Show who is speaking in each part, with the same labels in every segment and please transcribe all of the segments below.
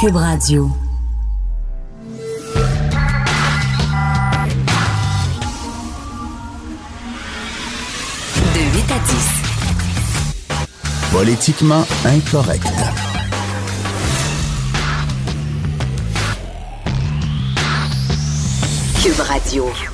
Speaker 1: Cube Radio. De 8 à 10.
Speaker 2: Politiquement incorrect.
Speaker 1: Cube Radio.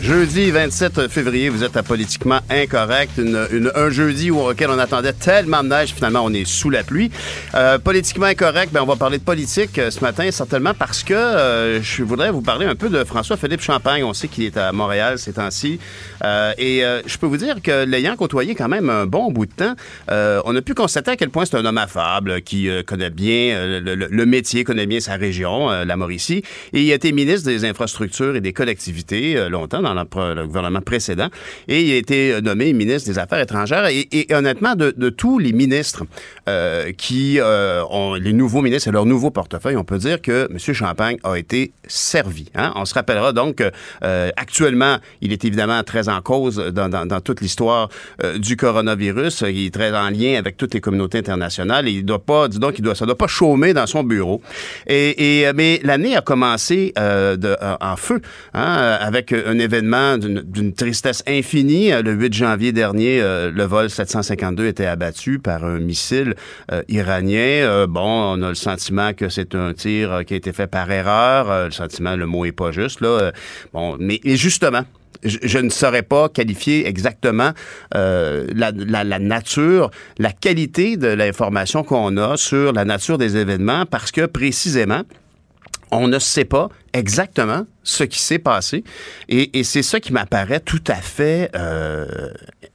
Speaker 3: Jeudi 27 février, vous êtes à Politiquement Incorrect, une, une- un jeudi auquel on attendait tellement de neige, finalement on est sous la pluie. Euh, politiquement Incorrect, ben, on va parler de politique euh, ce matin, certainement parce que euh, je voudrais vous parler un peu de François-Philippe Champagne. On sait qu'il est à Montréal ces temps-ci. Et je peux vous dire que l'ayant côtoyé quand même un bon bout de temps, on a pu constater à quel point c'est un homme affable qui connaît bien le, le- le métier, connaît bien sa région, la Mauricie. Et il a été ministre des Infrastructures et des collectivités longtemps dans le, gouvernement précédent. Et il a été nommé ministre des Affaires étrangères. Et, honnêtement, de, tous les ministres euh, qui euh, ont les nouveaux ministres et leur nouveau portefeuille, on peut dire que M. Champagne a été servi. hein. On se rappellera donc euh, actuellement, il est évidemment très en cause dans, toute l'histoire euh, du coronavirus. Il est très en lien avec toutes les communautés internationales. Et il doit pas, dis donc, il doit, ça doit pas chômer dans son bureau. Et, mais l'année a commencé en feu, hein, avec un événement d'une tristesse infinie. Le 8 janvier dernier, euh, le vol 752 était abattu par un missile euh, iranien. Euh, bon, on a le sentiment que c'est un tir euh, qui a été fait par erreur. Euh, le sentiment, le mot est pas juste là. Euh, bon, mais et justement. Je, ne saurais pas qualifier exactement euh, la nature, la qualité de l'information qu'on a sur la nature des événements parce que précisément, on ne sait pas exactement ce qui s'est passé. Et, c'est ça qui m'apparaît tout à fait euh,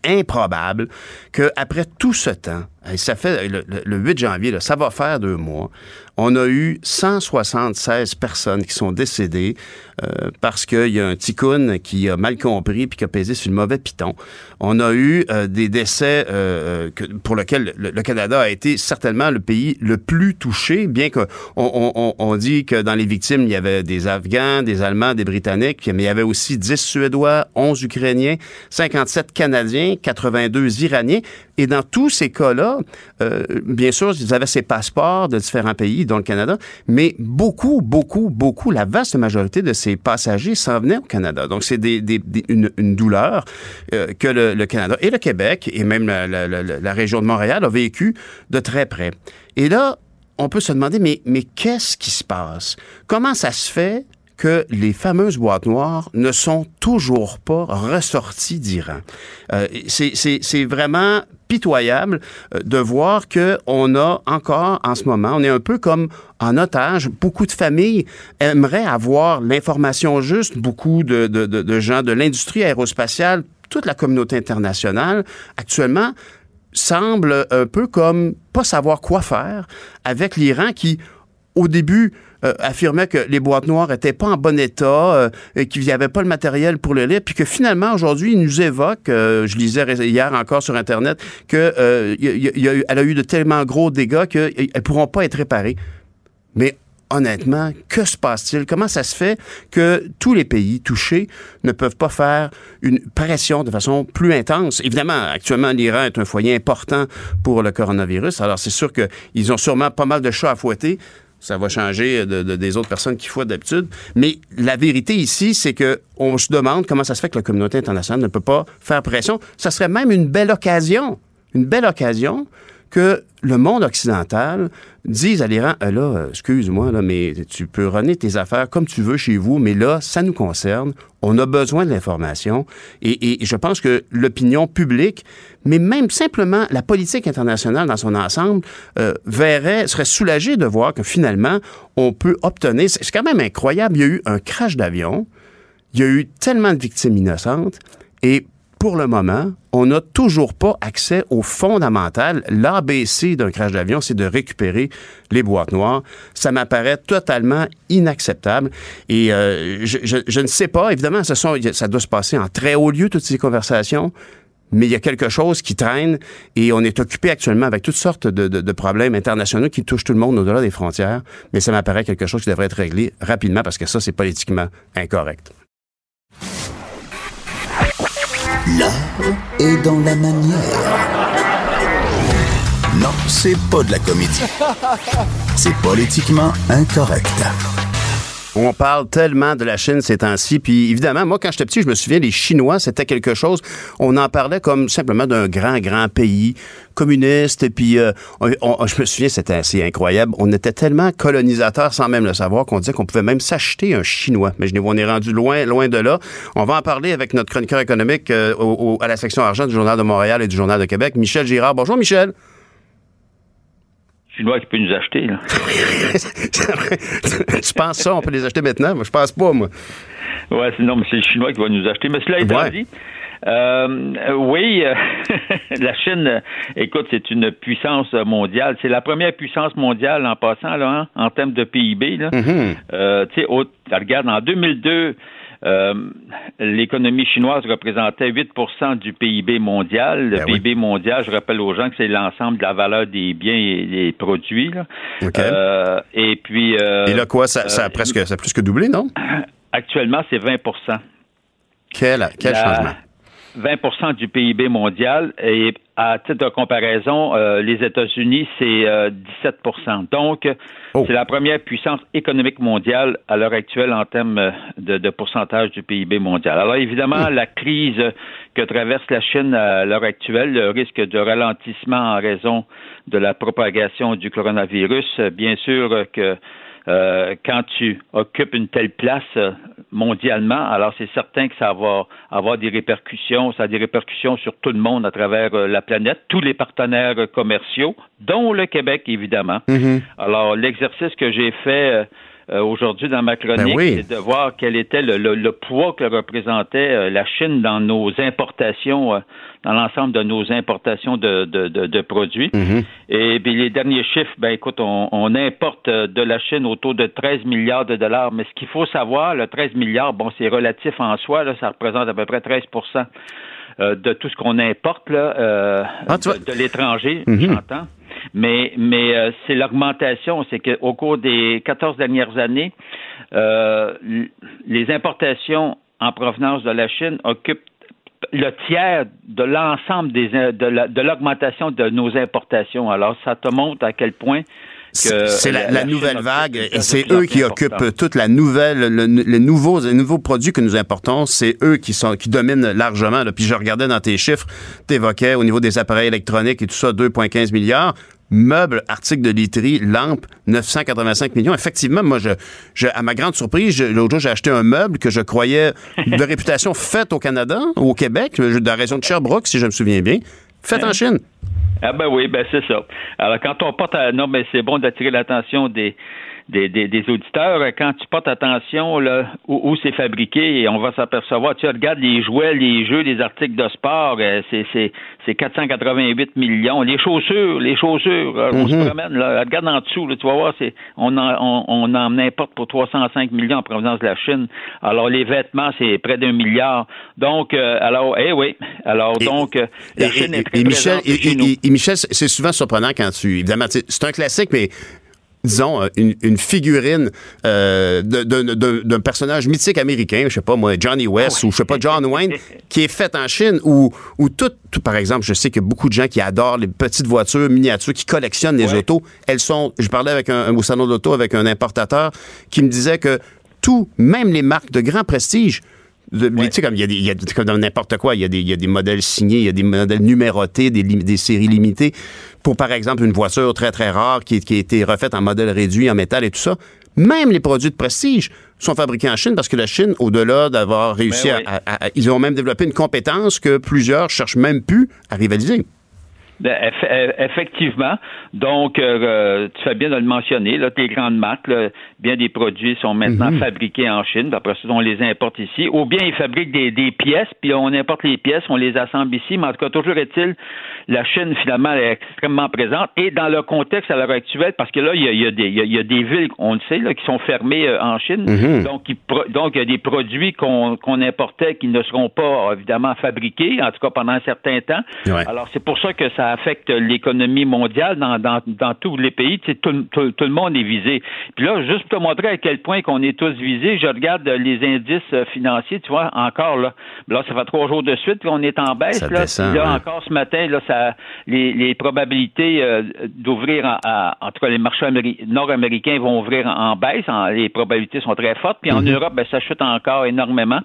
Speaker 3: improbable qu'après tout ce temps, ça fait le, le- le 8 janvier, ça va faire deux mois, on a eu 176 personnes qui sont décédées euh, parce qu'il y a un ticoun qui a mal compris puis qui a pesé sur le mauvais piton. On a eu euh, des décès pour lesquels le, Canada a été certainement le pays le plus touché, bien que on, on- on- on dit que dans les victimes, il y avait des Afghans, des Allemands, des Britanniques, mais il y avait aussi 10 Suédois, 11 Ukrainiens, 57 Canadiens, 82 Iraniens. Et dans tous ces cas-là, euh, bien sûr, ils avaient ces passeports de différents pays, dont le Canada, mais beaucoup, beaucoup, beaucoup, la vaste majorité de ces passagers s'en venaient au Canada. Donc, c'est des, des- des- une, douleur euh, que le, Canada et le Québec, et même la- la région de Montréal, a vécu de très près. Et là, on peut se demander, mais, mais qu'est-ce qui se passe? Comment ça se fait que les fameuses boîtes noires ne sont toujours pas ressorties d'Iran? Euh, c'est- vraiment pitoyable euh, de voir que on a encore en ce moment, on est un peu comme en otage. Beaucoup de familles aimeraient avoir l'information juste. Beaucoup de- de- de gens de l'industrie aérospatiale, toute la communauté internationale, actuellement, semble un peu comme pas savoir quoi faire avec l'Iran qui, au début, euh, affirmait que les boîtes noires étaient pas en bon état, euh, et qu'il n'y avait pas le matériel pour le lire, puis que finalement, aujourd'hui, il nous évoque, euh, je lisais hier encore sur Internet, que euh, il y a- il y a eu- elle a eu de tellement gros dégâts qu'elles ne pourront pas être réparées. Mais honnêtement, que se passe-t-il? Comment ça se fait que tous les pays touchés ne peuvent pas faire une pression de façon plus intense? Évidemment, actuellement, l'Iran est un foyer important pour le coronavirus. Alors, c'est sûr qu'ils ont sûrement pas mal de chats à fouetter. Ça va changer de, de- des autres personnes qui fouettent d'habitude. Mais la vérité ici, c'est que on se demande comment ça se fait que la communauté internationale ne peut pas faire pression. Ça serait même une belle occasion, une belle occasion que le monde occidental dise à l'Iran, Ah là, euh, excuse-moi, là, mais tu peux runner tes affaires comme tu veux chez vous, mais là, ça nous concerne. On a besoin de l'information. Et, je pense que l'opinion publique, mais même simplement la politique internationale dans son ensemble, euh, verrait, serait soulagée de voir que finalement, on peut obtenir. C'est quand même incroyable. Il y a eu un crash d'avion. Il y a eu tellement de victimes innocentes. Et pour le moment, on n'a toujours pas accès au fondamental. L'ABC d'un crash d'avion, c'est de récupérer les boîtes noires. Ça m'apparaît totalement inacceptable. Et euh, je, je- ne sais pas, évidemment, ça doit se passer en très haut lieu, toutes ces conversations. Mais il y a quelque chose qui traîne et on est occupé actuellement avec toutes sortes de, de- de problèmes internationaux qui touchent tout le monde au-delà des frontières. Mais ça m'apparaît quelque chose qui devrait être réglé rapidement parce que ça, c'est politiquement incorrect.
Speaker 2: L'art est dans la manière. Non, c'est pas de la comédie. C'est politiquement incorrect.
Speaker 3: On parle tellement de la Chine ces temps-ci. Puis évidemment, moi, quand j'étais petit, je me souviens, les Chinois, c'était quelque chose. On en parlait comme simplement d'un grand, grand pays communiste. Puis, euh, je me souviens, c'était assez incroyable. On était tellement colonisateurs sans même le savoir qu'on disait qu'on pouvait même s'acheter un Chinois. Mais je on est rendu loin, loin de là. On va en parler avec notre chroniqueur économique euh, à la section argent du Journal de Montréal et du Journal de Québec, Michel Girard. Bonjour, Michel.
Speaker 4: Chinois qui peut nous acheter. Là.
Speaker 3: tu penses ça, on peut les acheter maintenant? Moi, je pense pas, moi.
Speaker 4: Oui, non, mais c'est le Chinois qui va nous acheter. Mais cela étant dit, euh, oui, euh, la Chine, écoute, c'est une puissance mondiale. C'est la première puissance mondiale en passant, là, hein, en termes de PIB. Là. Mm-hmm. Euh, tu sais, regarde, en 2002, euh, l'économie chinoise représentait 8% du PIB mondial. Le ben PIB mondial, je rappelle aux gens que c'est l'ensemble de la valeur des biens et des produits.
Speaker 3: Euh,
Speaker 4: et puis. Euh,
Speaker 3: et là, quoi, ça, a presque, ça a plus que doublé, non?
Speaker 4: Actuellement, c'est 20%
Speaker 3: Quel, quel changement?
Speaker 4: 20% du PIB mondial et à titre de comparaison, euh, les États-Unis, c'est 17% euh, Donc, oh. c'est la première puissance économique mondiale à l'heure actuelle en termes de, pourcentage du PIB mondial. Alors, évidemment, hmm. la crise que traverse la Chine à l'heure actuelle, le risque de ralentissement en raison de la propagation du coronavirus, bien sûr que euh, quand tu occupes une telle place euh, mondialement, alors c'est certain que ça va avoir des répercussions, ça a des répercussions sur tout le monde à travers euh, la planète, tous les partenaires commerciaux, dont le Québec évidemment. Mm-hmm. Alors l'exercice que j'ai fait euh, aujourd'hui dans ma chronique, ben c'est de voir quel était le, poids que représentait euh, la Chine dans nos importations, euh, dans l'ensemble de nos importations de, produits. Mm-hmm. Et puis les derniers chiffres, ben écoute, on, importe de la Chine autour de 13 milliards de dollars. Mais ce qu'il faut savoir, le 13 milliards, bon, c'est relatif en soi, là, ça représente à peu près 13% de tout ce qu'on importe là, ah, de, l'étranger, mm-hmm. j'entends. Mais, mais euh, c'est l'augmentation. C'est qu'au cours des 14 dernières années, euh, les importations en provenance de la Chine occupent le tiers de l'ensemble des de l'augmentation de, nos importations. Alors, ça te montre à quel point
Speaker 3: c'est la, nouvelle vague et c'est eux qui occupent toute la nouvelle, les nouveaux, les nouveaux produits que nous importons, c'est eux qui sont qui dominent largement. Puis je regardais dans tes chiffres, tu évoquais au niveau des appareils électroniques et tout ça, 2,15 milliards meubles, articles de literie, lampes, 985 millions. Effectivement, moi, je, à ma grande surprise, l'autre jour, j'ai acheté un meuble que je croyais de réputation faite au Canada, au Québec, de la région de Sherbrooke, si je me souviens bien, fait en Chine.
Speaker 4: Ah ben oui, ben c'est ça. Alors quand on porte à... Non, mais c'est bon d'attirer l'attention des des, des, auditeurs, quand tu portes attention là, où, c'est fabriqué, on va s'apercevoir, tu regardes les jouets, les jeux, les articles de sport, euh, c'est 488 millions. Les chaussures, les chaussures, on se mhm. promène, là, regarde en dessous, tu vas voir, c'est on en, on, en importe pour 305 millions en provenance de la Chine. Alors les vêtements, c'est près d'un milliard. Donc, euh, alors, eh oui, alors donc, euh, la Chine est très et
Speaker 3: Michel, et, Michel, c'est souvent surprenant quand tu, évidemment, c'est un classique, mais disons, euh, une, figurine euh, d'un personnage mythique américain, je sais pas moi, Johnny West ah ou je sais pas, John Wayne, qui est fait en Chine, ou, ou tout, par exemple, je sais que beaucoup de gens qui adorent les petites voitures miniatures, qui collectionnent les autos, elles sont, je parlais avec un, au salon d'auto avec un importateur qui me disait que tout, même les marques de grand prestige, tu sais, comme il y a, des, il y a comme dans n'importe quoi, il y, a des, il y a des modèles signés, il y a des modèles numérotés, des, des séries limitées. Pour, par exemple, une voiture très, très rare qui, qui a été refaite en modèle réduit, en métal et tout ça, même les produits de prestige sont fabriqués en Chine parce que la Chine, au-delà d'avoir réussi ben à, Ils ont même développé une compétence que plusieurs cherchent même plus à rivaliser.
Speaker 4: Ben, effectivement. Donc, euh, euh, tu fais bien de le mentionner. Là, tes grandes marques, bien des produits sont maintenant mhm. fabriqués en Chine. Après ça, on les importe ici. Ou bien ils fabriquent des, des, pièces, puis on importe les pièces, on les assemble ici. Mais en tout cas, toujours est-il, la Chine, finalement, est extrêmement présente. Et dans le contexte à l'heure actuelle, parce que là, il y a, des, il y a des villes, on le sait, là, qui sont fermées euh, en Chine. Mhm. Donc, il, donc, il y a des produits qu'on importait qui ne seront pas, évidemment, fabriqués, en tout cas pendant un certain temps. Alors, c'est pour ça que ça affecte l'économie mondiale dans, dans, dans, tous les pays. Tu sais, tout, tout, tout, le monde est visé. Puis là, juste te montrer à quel point qu'on est tous visés, je regarde les indices financiers, tu vois, encore là. Là, ça fait trois jours de suite qu'on est en baisse. là,
Speaker 3: descend,
Speaker 4: là
Speaker 3: ouais.
Speaker 4: encore ce matin, là, ça, les, les probabilités euh, d'ouvrir, en, en tout cas, les marchés améri- nord-américains vont ouvrir en, en baisse. Les probabilités sont très fortes. Puis en
Speaker 3: Mhm.
Speaker 4: Europe, ben, ça chute encore énormément.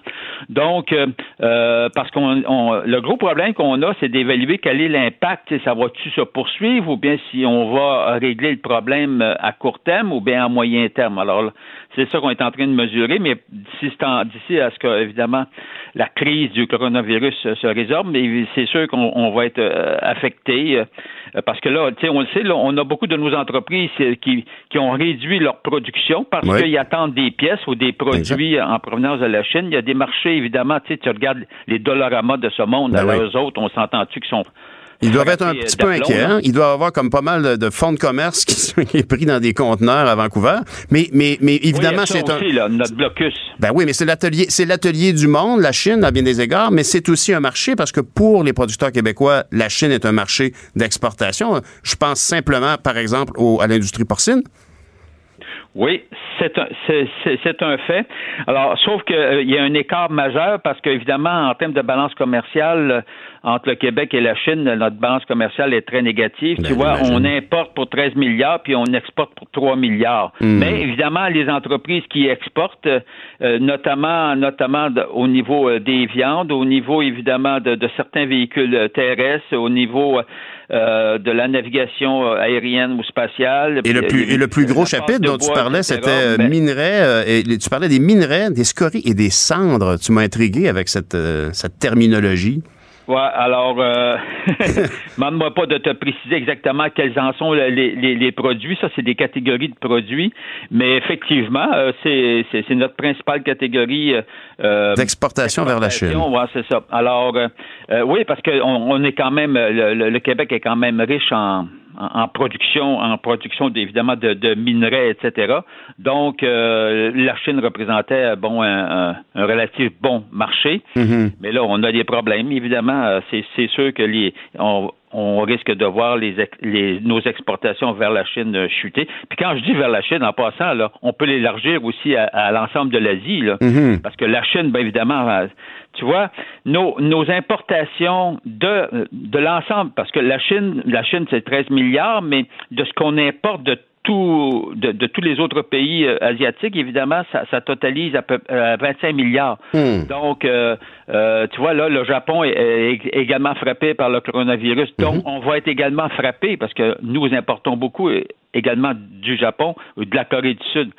Speaker 4: Donc, euh, euh, parce qu'on, on- le gros problème qu'on a, c'est d'évaluer quel est l'impact. Ça va-tu se poursuivre ou bien si on va régler le problème euh, à court terme ou bien à moyen terme? Alors, c'est ça qu'on est en train de mesurer, mais d'ici, à ce que, évidemment, la crise du coronavirus se résorbe, mais c'est sûr qu'on on va être euh, affecté euh, parce que là, tu sais, on le sait, là, on a beaucoup de nos entreprises qui, qui ont réduit leur production parce qu'ils attendent des pièces ou des produits en provenance de la Chine. Il y a des marchés, évidemment, tu sais, tu regardes les dollaramas de ce monde,
Speaker 3: Ben
Speaker 4: alors eux autres, on s'entend-tu qu'ils sont
Speaker 3: Ils doivent être un
Speaker 4: frappés,
Speaker 3: petit
Speaker 4: euh,
Speaker 3: peu inquiets. hein? Ils doivent avoir comme pas mal de, fonds de commerce qui sont pris dans des conteneurs à Vancouver. Mais, mais, mais évidemment, c'est un.
Speaker 4: aussi, là, notre blocus.
Speaker 3: Ben oui, mais c'est l'atelier, c'est l'atelier du monde, la Chine, à bien des égards, mais c'est aussi un marché parce que pour les producteurs québécois, la Chine est un marché d'exportation. Je pense simplement, par exemple, au- à l'industrie porcine.
Speaker 4: Oui, c'est un, c'est, c'est- c'est un fait. Alors, sauf qu'il y a un écart majeur parce qu'évidemment, en termes de balance commerciale, euh, entre le Québec et la Chine, notre balance commerciale est très négative.
Speaker 3: Ben,
Speaker 4: tu vois, on importe pour 13 milliards puis on exporte pour 3 milliards.
Speaker 3: Hmm.
Speaker 4: Mais évidemment, les entreprises qui exportent, euh, notamment, notamment au niveau euh, des viandes, au niveau évidemment de, de certains véhicules euh, terrestres, au niveau euh, de la navigation euh, aérienne ou spatiale.
Speaker 3: Et le plus, et le plus gros chapitre dont tu parlais, c'était
Speaker 4: Ben,
Speaker 3: minerais. euh, et tu parlais des minerais, des scories et des cendres. Tu m'as intrigué avec cette, euh, cette terminologie.
Speaker 4: Ouais, alors, euh, demande-moi pas de te préciser exactement quels en sont les, les, les produits. Ça, c'est des catégories de produits. Mais effectivement, euh, c'est, c'est, c'est notre principale catégorie. Euh,
Speaker 3: D'exportation vers la Chine.
Speaker 4: Ouais, c'est ça. Alors, euh, euh, oui, parce que on, on est quand même, le, le- le Québec est quand même riche en, en, en production, en production évidemment de, de minerais, etc. Donc, euh, la Chine représentait bon un, un, un relatif bon marché.
Speaker 3: Mhm.
Speaker 4: Mais là, on a des problèmes, évidemment. Euh, C'est, c'est sûr que les, on, on risque de voir les, nos exportations vers la Chine euh, chuter. Puis quand je dis vers la Chine, en passant, là, on peut l'élargir aussi à, à l'ensemble de l'Asie. Là,
Speaker 3: Mhm.
Speaker 4: Parce que la Chine, bien évidemment, euh, tu vois, nos, nos importations de, de l'ensemble, parce que la Chine, la Chine, c'est 13 milliards, mais de ce qu'on importe de tout, de, de tous les autres pays euh, asiatiques, évidemment, ça, ça totalise à peu à 25 milliards.
Speaker 3: Hmm.
Speaker 4: Donc, euh, euh, tu vois, là, le Japon est, est également frappé par le coronavirus. Donc,
Speaker 3: Mhm.
Speaker 4: on va être également frappé parce que nous importons beaucoup euh, également du Japon ou de la Corée du Sud.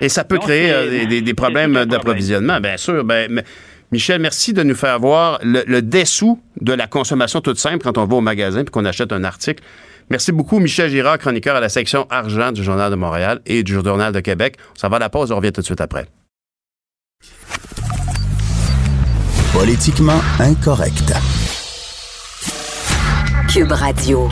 Speaker 3: Et ça peut
Speaker 4: Donc,
Speaker 3: créer euh, des, des- des
Speaker 4: c'est
Speaker 3: problèmes d'approvisionnement, bien sûr. Ben, mais- Michel, merci de nous faire voir le, le dessous de la consommation toute simple quand on va au magasin puis qu'on achète un article. Merci beaucoup, Michel Girard, chroniqueur à la section argent du Journal de Montréal et du Journal de Québec. On s'en va à la pause, on revient tout de suite après.
Speaker 2: Politiquement incorrect.
Speaker 1: Cube Radio.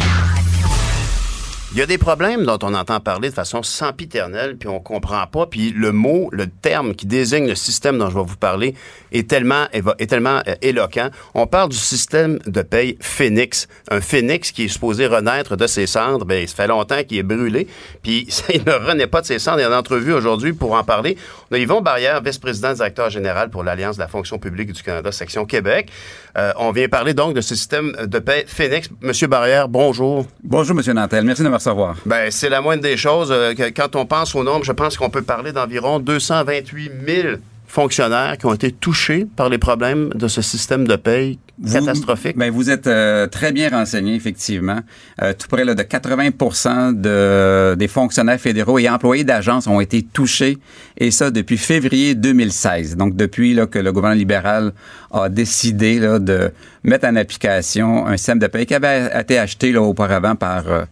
Speaker 3: Il y a des problèmes dont on entend parler de façon sempiternelle, puis on comprend pas, puis le mot, le terme qui désigne le système dont je vais vous parler est tellement, euh, éloquent. On parle du système de paye Phoenix. Un phénix qui est supposé renaître de ses cendres, ben, ça fait longtemps qu'il est brûlé, puis il ne renaît pas de ses cendres. Il y a une entrevue aujourd'hui pour en parler. On a Yvon Barrière, vice-président directeur général pour l'Alliance de la fonction publique du Canada, section Québec. Euh, on vient parler donc de ce système de paie Phoenix. Monsieur Barrière, bonjour.
Speaker 5: Bonjour, M. Nantel. Merci de me recevoir.
Speaker 3: Ben, c'est la moindre des choses. Euh, quand on pense au nombre, je pense qu'on peut parler d'environ 228 000 fonctionnaires qui ont été touchés par les problèmes de ce système de paye
Speaker 5: Vous-
Speaker 3: catastrophique.
Speaker 5: Ben, vous êtes euh, très bien renseigné, effectivement. Euh, tout près là, de 80 de, des fonctionnaires fédéraux et employés d'agences ont été touchés, et ça depuis février 2016. Donc, depuis là, que le gouvernement libéral a décidé là, de mettre en application un système de paie qui avait été acheté là, auparavant par euh,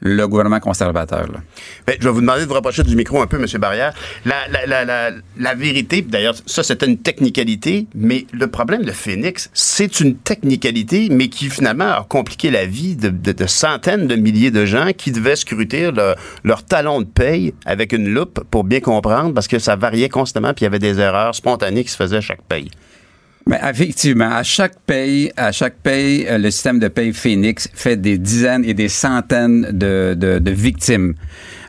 Speaker 5: le gouvernement conservateur. Là.
Speaker 3: Ben, je vais vous demander de vous rapprocher du micro un peu, M. Barrière. La, la, la, la, vérité, d'ailleurs, ça, c'était une technicalité, mais le problème de Phoenix, c'est une technicalité, mais qui finalement a compliqué la vie de, de- de centaines de milliers de gens qui devaient scruter leur, leur talon de paye avec une loupe pour bien comprendre, parce que ça variait constamment, puis il y avait des erreurs spontanées qui se faisaient à chaque paye.
Speaker 5: Mais effectivement, à chaque paye, à chaque paye, euh, le système de paye Phoenix fait des dizaines et des centaines de, de, de victimes.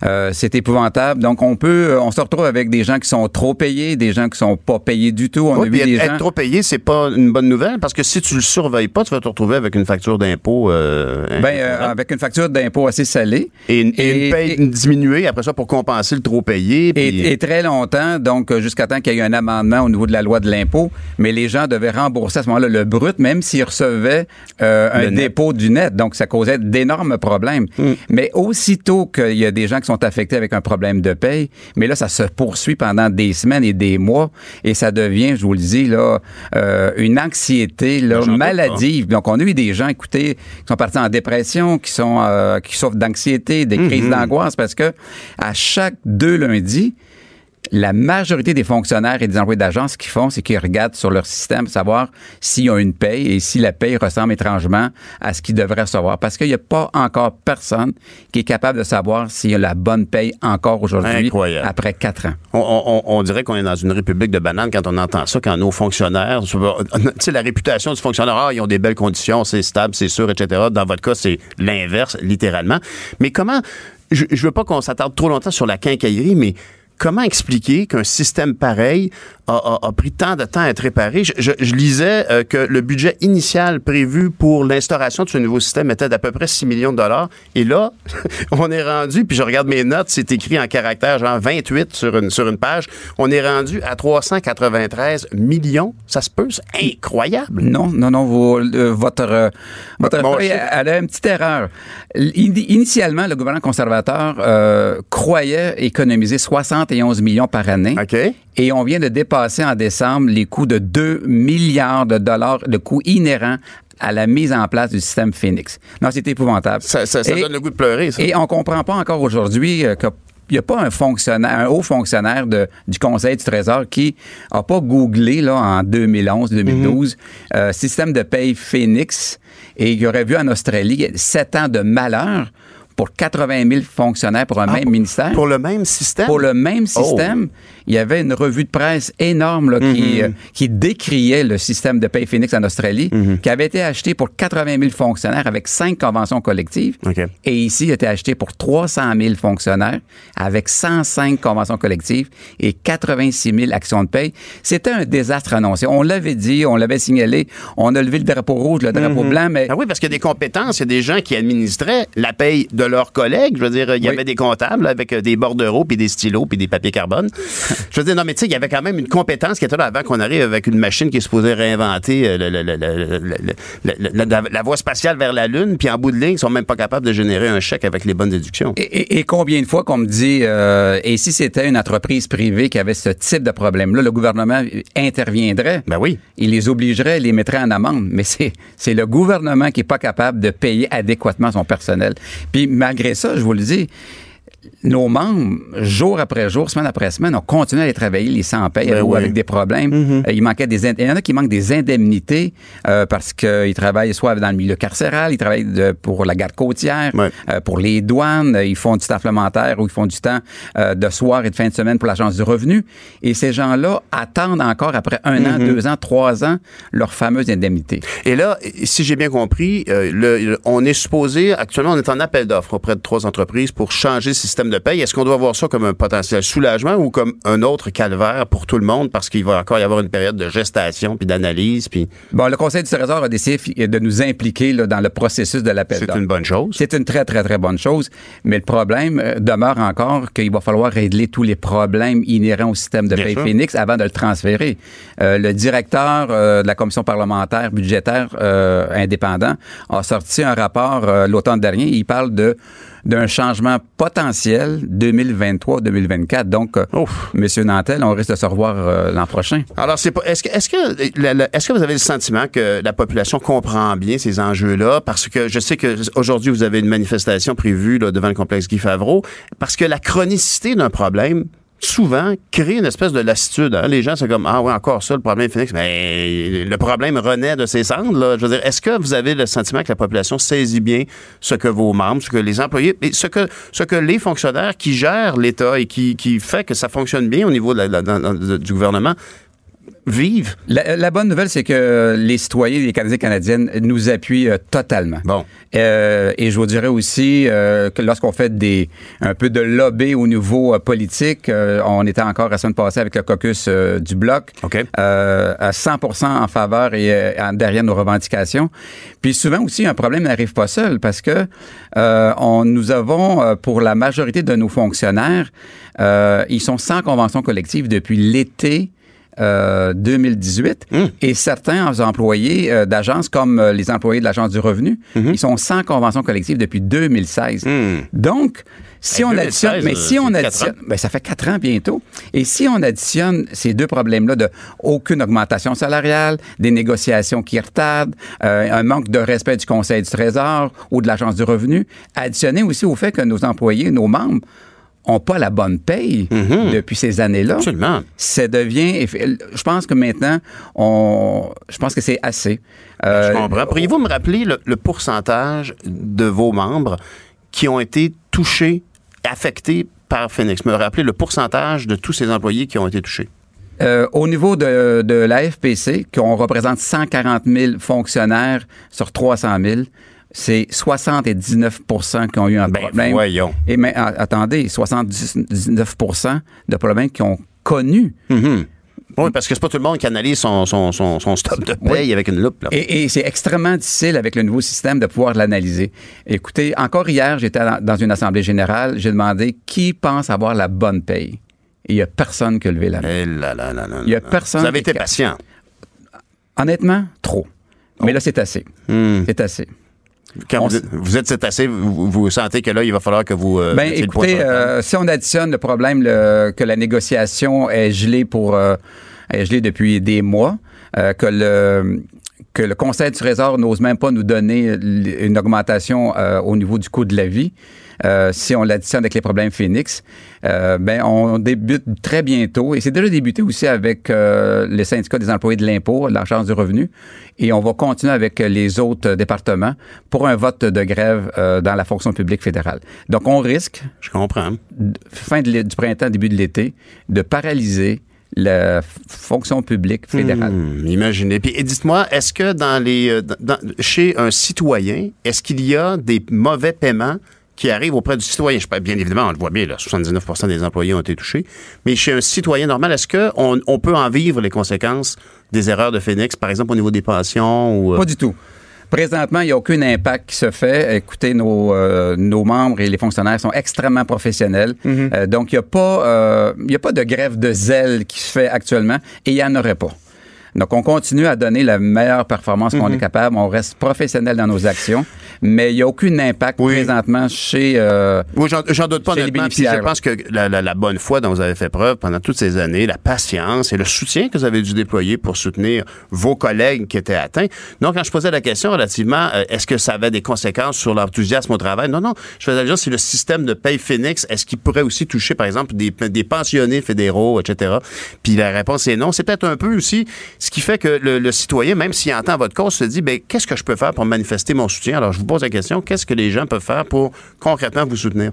Speaker 5: Euh, c'est épouvantable. Donc, on peut, on se retrouve avec des gens qui sont trop payés, des gens qui sont pas payés du tout. On
Speaker 3: Oui,
Speaker 5: a vu des
Speaker 3: être,
Speaker 5: gens.
Speaker 3: être trop payé, c'est pas une bonne nouvelle parce que si tu le surveilles pas, tu vas te retrouver avec une facture d'impôt euh,
Speaker 5: Ben, euh, avec une facture d'impôt assez salée.
Speaker 3: et, une- et une paye
Speaker 5: et-
Speaker 3: diminuée après ça pour compenser le trop payé. puis-
Speaker 5: Et, très longtemps, donc euh, jusqu'à temps qu'il y ait un amendement au niveau de la loi de l'impôt, mais les gens devaient rembourser à ce moment-là le brut, même s'ils recevaient euh, un
Speaker 3: net.
Speaker 5: dépôt du net. Donc, ça causait d'énormes problèmes.
Speaker 3: Mm.
Speaker 5: Mais aussitôt qu'il y a des gens qui sont affectés avec un problème de paye, mais là, ça se poursuit pendant des semaines et des mois, et ça devient, je vous le dis, là, euh, une anxiété là, maladive. Donc, on a eu des gens, écoutez, qui sont partis en dépression, qui sont euh, qui souffrent d'anxiété, des crises d'angoisse, parce que à chaque deux lundis, la majorité des fonctionnaires et des employés d'agence, ce qu'ils font, c'est qu'ils regardent sur leur système pour savoir s'ils ont une paye et si la paye ressemble étrangement à ce qu'ils devraient recevoir. Parce qu'il n'y a pas encore personne qui est capable de savoir s'il y a la bonne paye encore aujourd'hui, après quatre ans.
Speaker 3: On, on- on dirait qu'on est dans une république de bananes quand on entend ça, quand nos fonctionnaires, tu sais, la réputation du fonctionnaire, ah, ils ont des belles conditions, c'est stable, c'est sûr, etc. Dans votre cas, c'est l'inverse, littéralement. Mais comment, je, je veux pas qu'on s'attarde trop longtemps sur la quincaillerie, mais comment expliquer qu'un système pareil a, a- a pris tant de temps à être réparé? Je, je- je lisais euh, que le budget initial prévu pour l'instauration de ce nouveau système était d'à peu près 6 millions de dollars. Et là, on est rendu, puis je regarde mes notes, c'est écrit en caractère genre 28 sur une, sur une page, on est rendu à 393 millions. Ça se peut? C'est incroyable.
Speaker 5: Non, non, non, vous, euh, votre, euh, votre
Speaker 3: Bon
Speaker 5: feuille, elle a une petite erreur. Ini- Initialement, le gouvernement conservateur euh, croyait économiser 71 millions par année.
Speaker 3: OK?
Speaker 5: Et on vient de dépasser en décembre les coûts de 2 milliards de dollars de coûts inhérents à la mise en place du système Phoenix. Non, c'est épouvantable.
Speaker 3: Ça, ça- ça
Speaker 5: Et-
Speaker 3: donne le goût de pleurer, ça.
Speaker 5: Et on comprend pas encore aujourd'hui euh, que il n'y a pas un fonctionnaire, un haut fonctionnaire de, du Conseil du Trésor qui a pas googlé là, en 2011-2012 euh, système de paye Phoenix et il aurait vu en Australie sept ans de malheur pour 80 000 fonctionnaires pour un même ministère.
Speaker 3: Pour le même système?
Speaker 5: Pour le même système, il y avait une revue de presse énorme là, qui, euh, qui décriait le système de paye Phoenix en Australie, qui avait été acheté pour 80 000 fonctionnaires avec cinq conventions collectives. Et ici, il a été acheté pour 300 000 fonctionnaires avec 105 conventions collectives et 86 000 actions de paye. C'était un désastre annoncé. On l'avait dit, on l'avait signalé, on a levé le drapeau rouge, le drapeau blanc, mais
Speaker 3: Ah oui, parce qu'il y a des compétences, il y a des gens qui administraient la paye de leurs collègues. Je veux dire, il y
Speaker 5: Oui.
Speaker 3: avait des comptables avec euh, des bordereaux, puis des stylos, puis des papiers carbone. Je veux dire, non, mais tu sais, il y avait quand même une compétence qui était là avant qu'on arrive avec une machine qui est supposée réinventer euh, le- le- le- la, la voie spatiale vers la Lune, puis en bout de ligne, ils sont même pas capables de générer un chèque avec les bonnes déductions.
Speaker 5: Et, et- et combien de fois qu'on me dit, euh, et si c'était une entreprise privée qui avait ce type de problème-là, le gouvernement interviendrait.
Speaker 3: Ben oui.
Speaker 5: Il les obligerait, les mettrait en amende. Mais c'est, c'est le gouvernement qui est pas capable de payer adéquatement son personnel. Puis malgré ça, je vous le dis, nos membres, jour après jour, semaine après semaine, ont continué à aller travailler les sans paye
Speaker 3: Ben
Speaker 5: ou
Speaker 3: oui.
Speaker 5: avec des problèmes. Euh, il manquait des, il y en a qui manquent des indemnités euh, parce qu'ils travaillent soit dans le milieu carcéral, ils travaillent de- pour la garde côtière,
Speaker 3: Ouais.
Speaker 5: euh, pour les douanes, euh, ils font du temps supplémentaire ou ils font du temps euh, de soir et de fin de semaine pour l'agence du revenu. Et ces gens-là attendent encore après un an, deux ans, trois ans leur fameuse indemnité.
Speaker 3: Et là, si j'ai bien compris, euh, le- on est supposé, actuellement, on est en appel d'offres auprès de trois entreprises pour changer le système de paye. Est-ce qu'on doit voir ça comme un potentiel soulagement ou comme un autre calvaire pour tout le monde parce qu'il va encore y avoir une période de gestation puis d'analyse puis
Speaker 5: Bon, le Conseil du Trésor a décidé de nous impliquer là, dans le processus de l'appel
Speaker 3: c'est une bonne chose.
Speaker 5: C'est une très, très, très bonne chose. Mais le problème euh, demeure encore qu'il va falloir régler tous les problèmes inhérents au système de paye. Phoenix avant de le transférer. Euh, le directeur euh, de la commission parlementaire budgétaire euh, indépendant a sorti un rapport l'automne dernier. Il parle de d'un changement potentiel 2023-2024. Donc, euh,
Speaker 3: Ouf.
Speaker 5: Monsieur Nantel, on risque de se revoir euh, l'an prochain.
Speaker 3: Alors, c'est pas. Est-ce que, est-ce que, est-ce que vous avez le sentiment que la population comprend bien ces enjeux-là? Parce que je sais que aujourd'hui vous avez une manifestation prévue là, devant le complexe Guy Favreau. Parce que la chronicité d'un problème souvent crée une espèce de lassitude. hein. Les gens c'est comme ah ouais encore ça le problème Phoenix, mais le problème renaît de ses cendres. Là. Je veux dire, est-ce que vous avez le sentiment que la population saisit bien ce que vos membres, ce que les employés, ce que ce que les fonctionnaires qui gèrent l'État et qui, qui fait que ça fonctionne bien au niveau du gouvernement vivent?
Speaker 5: La, la bonne nouvelle, c'est que les citoyens, les Canadiens et Canadiennes nous appuient euh, totalement.
Speaker 3: Bon.
Speaker 5: Euh, et je vous dirais aussi euh, que lorsqu'on fait des un peu de lobby au niveau euh, politique, euh, on était encore la semaine passée avec le caucus du bloc
Speaker 3: OK.
Speaker 5: euh, à 100% en faveur et derrière nos revendications. Puis souvent aussi, un problème n'arrive pas seul parce que euh, on, nous avons, euh, pour la majorité de nos fonctionnaires, euh, ils sont sans convention collective depuis l'été euh, 2018 et certains employés euh, d'agences comme euh, les employés de l'Agence du revenu, ils sont sans convention collective depuis 2016. Donc, si on
Speaker 3: 2016,
Speaker 5: additionne, mais si on additionne, ben, ça fait quatre ans bientôt. Et si on additionne ces deux problèmes-là de aucune augmentation salariale, des négociations qui retardent, un manque de respect du Conseil du Trésor ou de l'Agence du revenu, additionné aussi au fait que nos employés, nos membres, ont pas la bonne paye depuis ces années-là.
Speaker 3: Absolument.
Speaker 5: Ça devient, je pense que maintenant, on, je pense que c'est assez. Euh,
Speaker 3: Je comprends. Pourriez-vous me rappeler le, le pourcentage de vos membres qui ont été touchés, affectés par Phoenix? Me rappeler le pourcentage de tous ces employés qui ont été touchés.
Speaker 5: Euh, au niveau de, de la FPC, qu'on représente 140 000 fonctionnaires sur 300 000, c'est 79 qui ont eu un
Speaker 3: Ben,
Speaker 5: problème.
Speaker 3: voyons.
Speaker 5: Et mais a- attendez, 79% de problèmes qui ont connu.
Speaker 3: Oui, parce que c'est pas tout le monde qui analyse son, son, son, son stop de paye avec une loupe. Là.
Speaker 5: Et, et c'est extrêmement difficile avec le nouveau système de pouvoir l'analyser. Écoutez, encore hier, j'étais dans- une assemblée générale, j'ai demandé qui pense avoir la bonne paye. Et il n'y a personne qui a levé la main.
Speaker 3: Eh
Speaker 5: Il y a personne
Speaker 3: Vous avez été patient.
Speaker 5: Honnêtement, trop. Mais là, c'est assez. C'est assez.
Speaker 3: Quand
Speaker 5: On
Speaker 3: vous, êtes, vous êtes cet assez, vous, vous sentez que là, il va falloir que vous. euh,
Speaker 5: Ben,
Speaker 3: le
Speaker 5: écoutez, euh, si on additionne le problème le- que la négociation est gelée pour euh, est gelée depuis des mois, que le que le Conseil du Trésor n'ose même pas nous donner une augmentation euh, au niveau du coût de la vie. Euh, si on l'additionne avec les problèmes Phoenix, euh, ben on débute très bientôt et c'est déjà débuté aussi avec euh, le syndicat des employés de l'impôt, l'Agence du revenu, et on va continuer avec les autres départements pour un vote de grève euh, dans la fonction publique fédérale. Donc on risque
Speaker 3: Je comprends.
Speaker 5: fin de du printemps, début de l'été, de paralyser la fonction publique fédérale.
Speaker 3: Hmm, imaginez. Puis dites-moi, est-ce que dans les, dans- chez un citoyen, est-ce qu'il y a des mauvais paiements qui arrivent auprès du citoyen? Bien évidemment, on le voit bien, là, 79% des employés ont été touchés. Mais chez un citoyen normal, est-ce qu'on on peut en vivre les conséquences des erreurs de Phoenix, par exemple au niveau des pensions? Ou, euh,
Speaker 5: Pas du tout. Présentement, il n'y a aucun impact qui se fait. Écoutez, nos, euh, nos membres et les fonctionnaires sont extrêmement professionnels. Euh, donc, il n'y a, pas, euh, il y a pas de grève de zèle qui se fait actuellement et il n'y en aurait pas. Donc, on continue à donner la meilleure performance qu'on est capable. On reste professionnel dans nos actions, mais il n'y a aucun impact
Speaker 3: Oui.
Speaker 5: présentement chez... euh,
Speaker 3: Oui, j'en, doute pas honnêtement. Puis je pense que la, la- la bonne foi dont vous avez fait preuve pendant toutes ces années, la patience et le soutien que vous avez dû déployer pour soutenir vos collègues qui étaient atteints. Donc, quand je posais la question relativement, euh, est-ce que ça avait des conséquences sur l'enthousiasme au travail? Non, non. Je faisais dire si le système de paye Phoenix, est-ce qu'il pourrait aussi toucher, par exemple, des, des pensionnés fédéraux, etc. Puis la réponse est non. C'est peut-être un peu aussi ce qui fait que le, citoyen, même s'il entend votre cause, se dit, ben, qu'est-ce que je peux faire pour manifester mon soutien? Alors, je vous pose la question, qu'est-ce que les gens peuvent faire pour concrètement vous soutenir?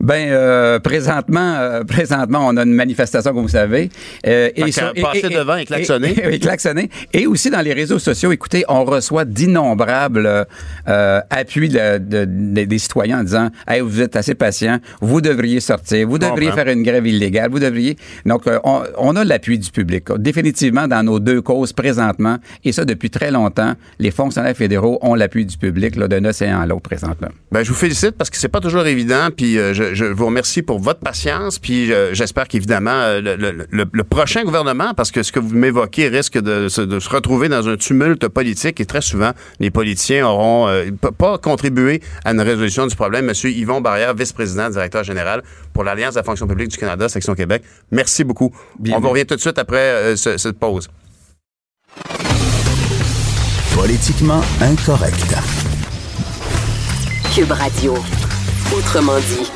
Speaker 5: Ben euh, présentement, euh, présentement, on a une manifestation, comme vous savez. Euh,
Speaker 3: que passer devant et klaxonner.
Speaker 5: Et, et klaxonner. Et aussi dans les réseaux sociaux, écoutez, on reçoit d'innombrables euh, appuis de- de- de- des citoyens en disant Hey, vous êtes assez patient, vous devriez sortir, vous devriez
Speaker 3: comprends.
Speaker 5: faire une grève illégale, vous devriez. Donc, euh, on, on a l'appui du public. Définitivement, dans nos deux causes présentement, et ça depuis très longtemps, les fonctionnaires fédéraux ont l'appui du public là, d'un océan à l'autre présentement.
Speaker 3: Ben, je vous félicite parce que c'est pas toujours évident. Puis euh, je, je vous remercie pour votre patience. Puis euh, j'espère qu'évidemment euh, le, le- le- le prochain gouvernement, parce que ce que vous m'évoquez risque de, se- de se retrouver dans un tumulte politique et très souvent les politiciens auront euh, pas contribué à une résolution du problème. Monsieur Yvon Barrière, vice-président, directeur général pour l'Alliance de la fonction publique du Canada, section Québec. Merci beaucoup.
Speaker 5: Bien
Speaker 3: On vous revient tout de suite après euh, ce- cette pause.
Speaker 2: Politiquement incorrect.
Speaker 1: Cube Radio. Autrement dit.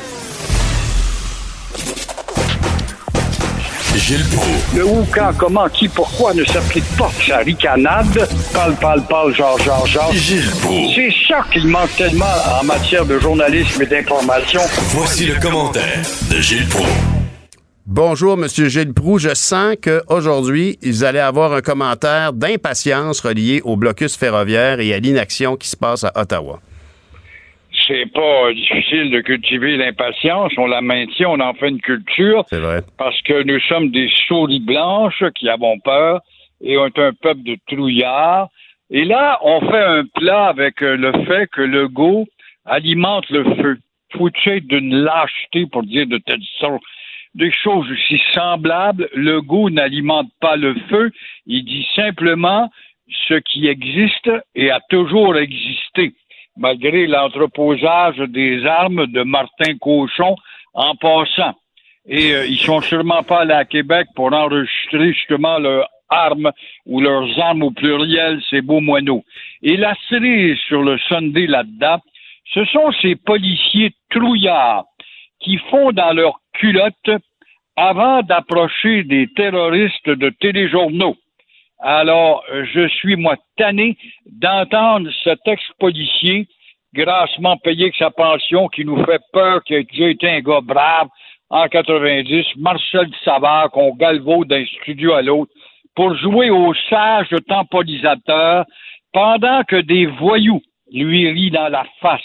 Speaker 6: Gilles Proulx.
Speaker 7: Le où, quand, comment, qui, pourquoi ne s'applique pas sa ricanade? Parle, parle, parle, genre, genre, genre.
Speaker 6: Gilles Proulx.
Speaker 7: C'est ça qu'il manque tellement en matière de journalisme et d'information.
Speaker 6: Voici le commentaire de Gilles Proulx.
Speaker 3: Bonjour, Monsieur Gilles Proux. Je sens qu'aujourd'hui, ils allaient avoir un commentaire d'impatience relié au blocus ferroviaire et à l'inaction qui se passe à Ottawa.
Speaker 6: C'est pas difficile de cultiver l'impatience. On la maintient, on en fait une culture.
Speaker 3: C'est vrai.
Speaker 6: Parce que nous sommes des souris blanches qui avons peur et on est un peuple de trouillards. Et là, on fait un plat avec euh, le fait que le goût alimente le feu. Foutu d'une lâcheté pour dire de telle sorte des choses aussi semblables. Le goût n'alimente pas le feu. Il dit simplement ce qui existe et a toujours existé, malgré l'entreposage des armes de Martin Cochon en passant. Et euh, ils sont sûrement pas allés à Québec pour enregistrer justement leurs armes ou leurs armes au pluriel, ces beaux moineaux. Et la série sur le Sunday là-dedans, ce sont ces policiers trouillards qui font dans leur culotte avant d'approcher des terroristes de téléjournaux. Alors, je suis, moi, tanné d'entendre cet ex-policier grassement payé avec sa pension qui nous fait peur, qui a déjà été un gars brave en 90, Marcel Savard, qu'on galvaude d'un studio à l'autre, pour jouer au sage temporisateur pendant que des voyous lui rient dans la face.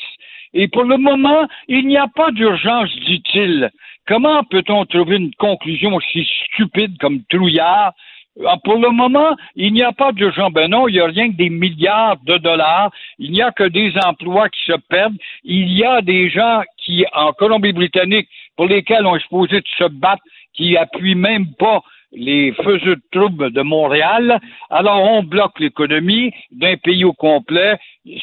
Speaker 6: Et pour le moment, il n'y a pas d'urgence, dit-il. Comment peut-on trouver une conclusion aussi stupide comme trouillard? Ah, pour le moment, il n'y a pas d'urgence. Ben non, il n'y a rien que des milliards de dollars. Il n'y a que des emplois qui se perdent. Il y a des gens qui, en Colombie-Britannique, pour lesquels on est supposé se battre, qui appuient même pas les feux de troubles de Montréal. Alors, on bloque l'économie d'un pays au complet.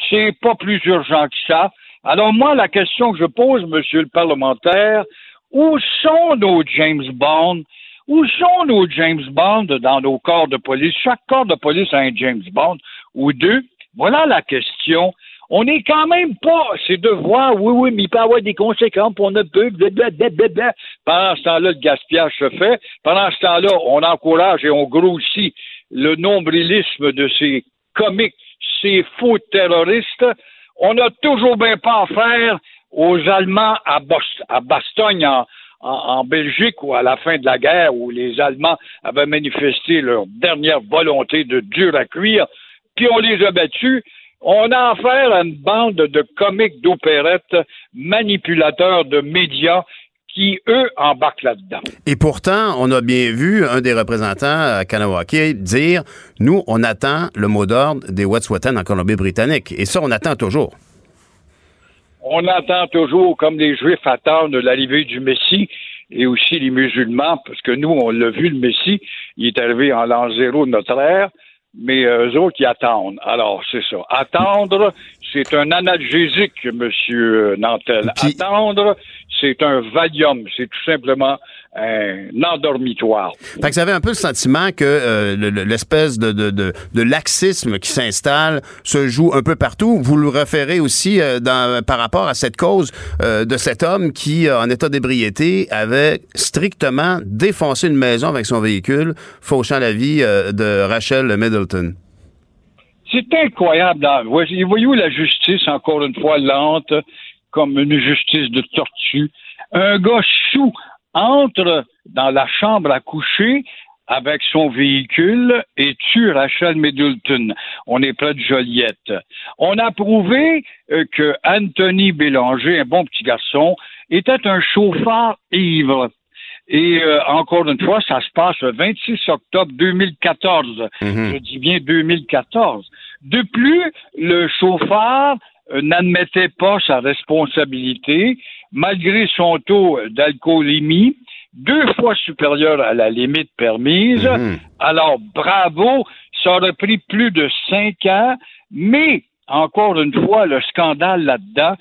Speaker 6: C'est pas plus urgent que ça. Alors, moi, la question que je pose, monsieur le parlementaire, où sont nos James Bond? Où sont nos James Bond dans nos corps de police? Chaque corps de police a un James Bond ou deux. Voilà la question. On n'est quand même pas, c'est de voir, oui, oui, mais il peut y avoir des conséquences, pour ne peut, blablabla. Pendant ce temps-là, le gaspillage se fait. Pendant ce temps-là, on encourage et on grossit le nombrilisme de ces comiques, ces faux terroristes. On n'a toujours bien pas affaire aux Allemands à, Bastogne en, Belgique ou à la fin de la guerre où les Allemands avaient manifesté leur dernière volonté de dur à cuire, puis on les a battus. On a affaire à une bande de comiques d'opérettes, manipulateurs de médias qui, eux, embarquent là-dedans.
Speaker 3: Et pourtant, on a bien vu un des représentants à Kanawake dire Nous, on attend le mot d'ordre des Wet'suwet'en en Colombie-Britannique. Et ça, on attend toujours
Speaker 6: on attend toujours, comme les Juifs attendent l'arrivée du Messie, et aussi les musulmans, parce que nous, on l'a vu, le Messie, il est arrivé en l'an zéro de notre ère, mais eux autres, ils attendent. Alors, c'est ça. Attendre, c'est un analgésique, Monsieur Nantel. Attendre, c'est un Valium. C'est tout simplement un endormitoire.
Speaker 3: Fait que vous avez un peu le sentiment que euh, l'espèce de, de, de, laxisme qui s'installe se joue un peu partout. Vous le référez aussi euh, dans, par rapport à cette cause euh, de cet homme qui, en état d'ébriété, avait strictement défoncé une maison avec son véhicule, fauchant la vie de Rachel Middleton.
Speaker 6: C'est incroyable. Voyez-vous la justice, encore une fois, lente, comme une justice de tortue. Un gars chou entre dans la chambre à coucher avec son véhicule et tue Rachel Middleton. On est près de Joliette. On a prouvé euh, que Anthony Bélanger, un bon petit garçon, était un chauffeur ivre. Et euh, encore une fois, ça se passe le 26 octobre 2014. Mhm. Je dis bien 2014. De plus, le chauffeur n'admettait pas sa responsabilité malgré son taux d'alcoolémie deux fois supérieur à la limite permise. Mhm. Alors, bravo, ça aurait pris plus de cinq ans, mais encore une fois, le scandale là-dedans,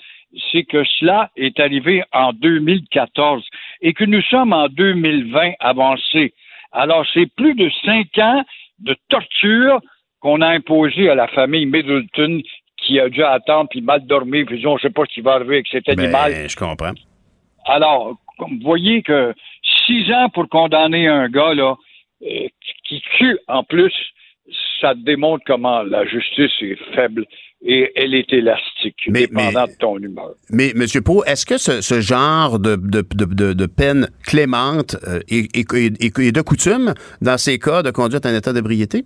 Speaker 6: c'est que cela est arrivé en 2014 et que nous sommes en 2020 avancés. Alors, c'est plus de cinq ans de torture qu'on a imposé à la famille Middleton qui a dû attendre puis mal dormir, puis on ne sait pas ce qui va arriver avec cet ben, animal.
Speaker 3: je comprends.
Speaker 6: Alors, vous voyez que six ans pour condamner un gars là euh, qui tue en plus, ça démontre comment la justice est faible et elle est élastique,
Speaker 3: Mais-
Speaker 6: dépendant
Speaker 3: mais-
Speaker 6: de ton humeur.
Speaker 3: Mais, M. Pau, est-ce que ce, ce genre de, de, de, de- peine clémente euh, est, est- est- est de coutume dans ces cas de conduite en état d'ébriété?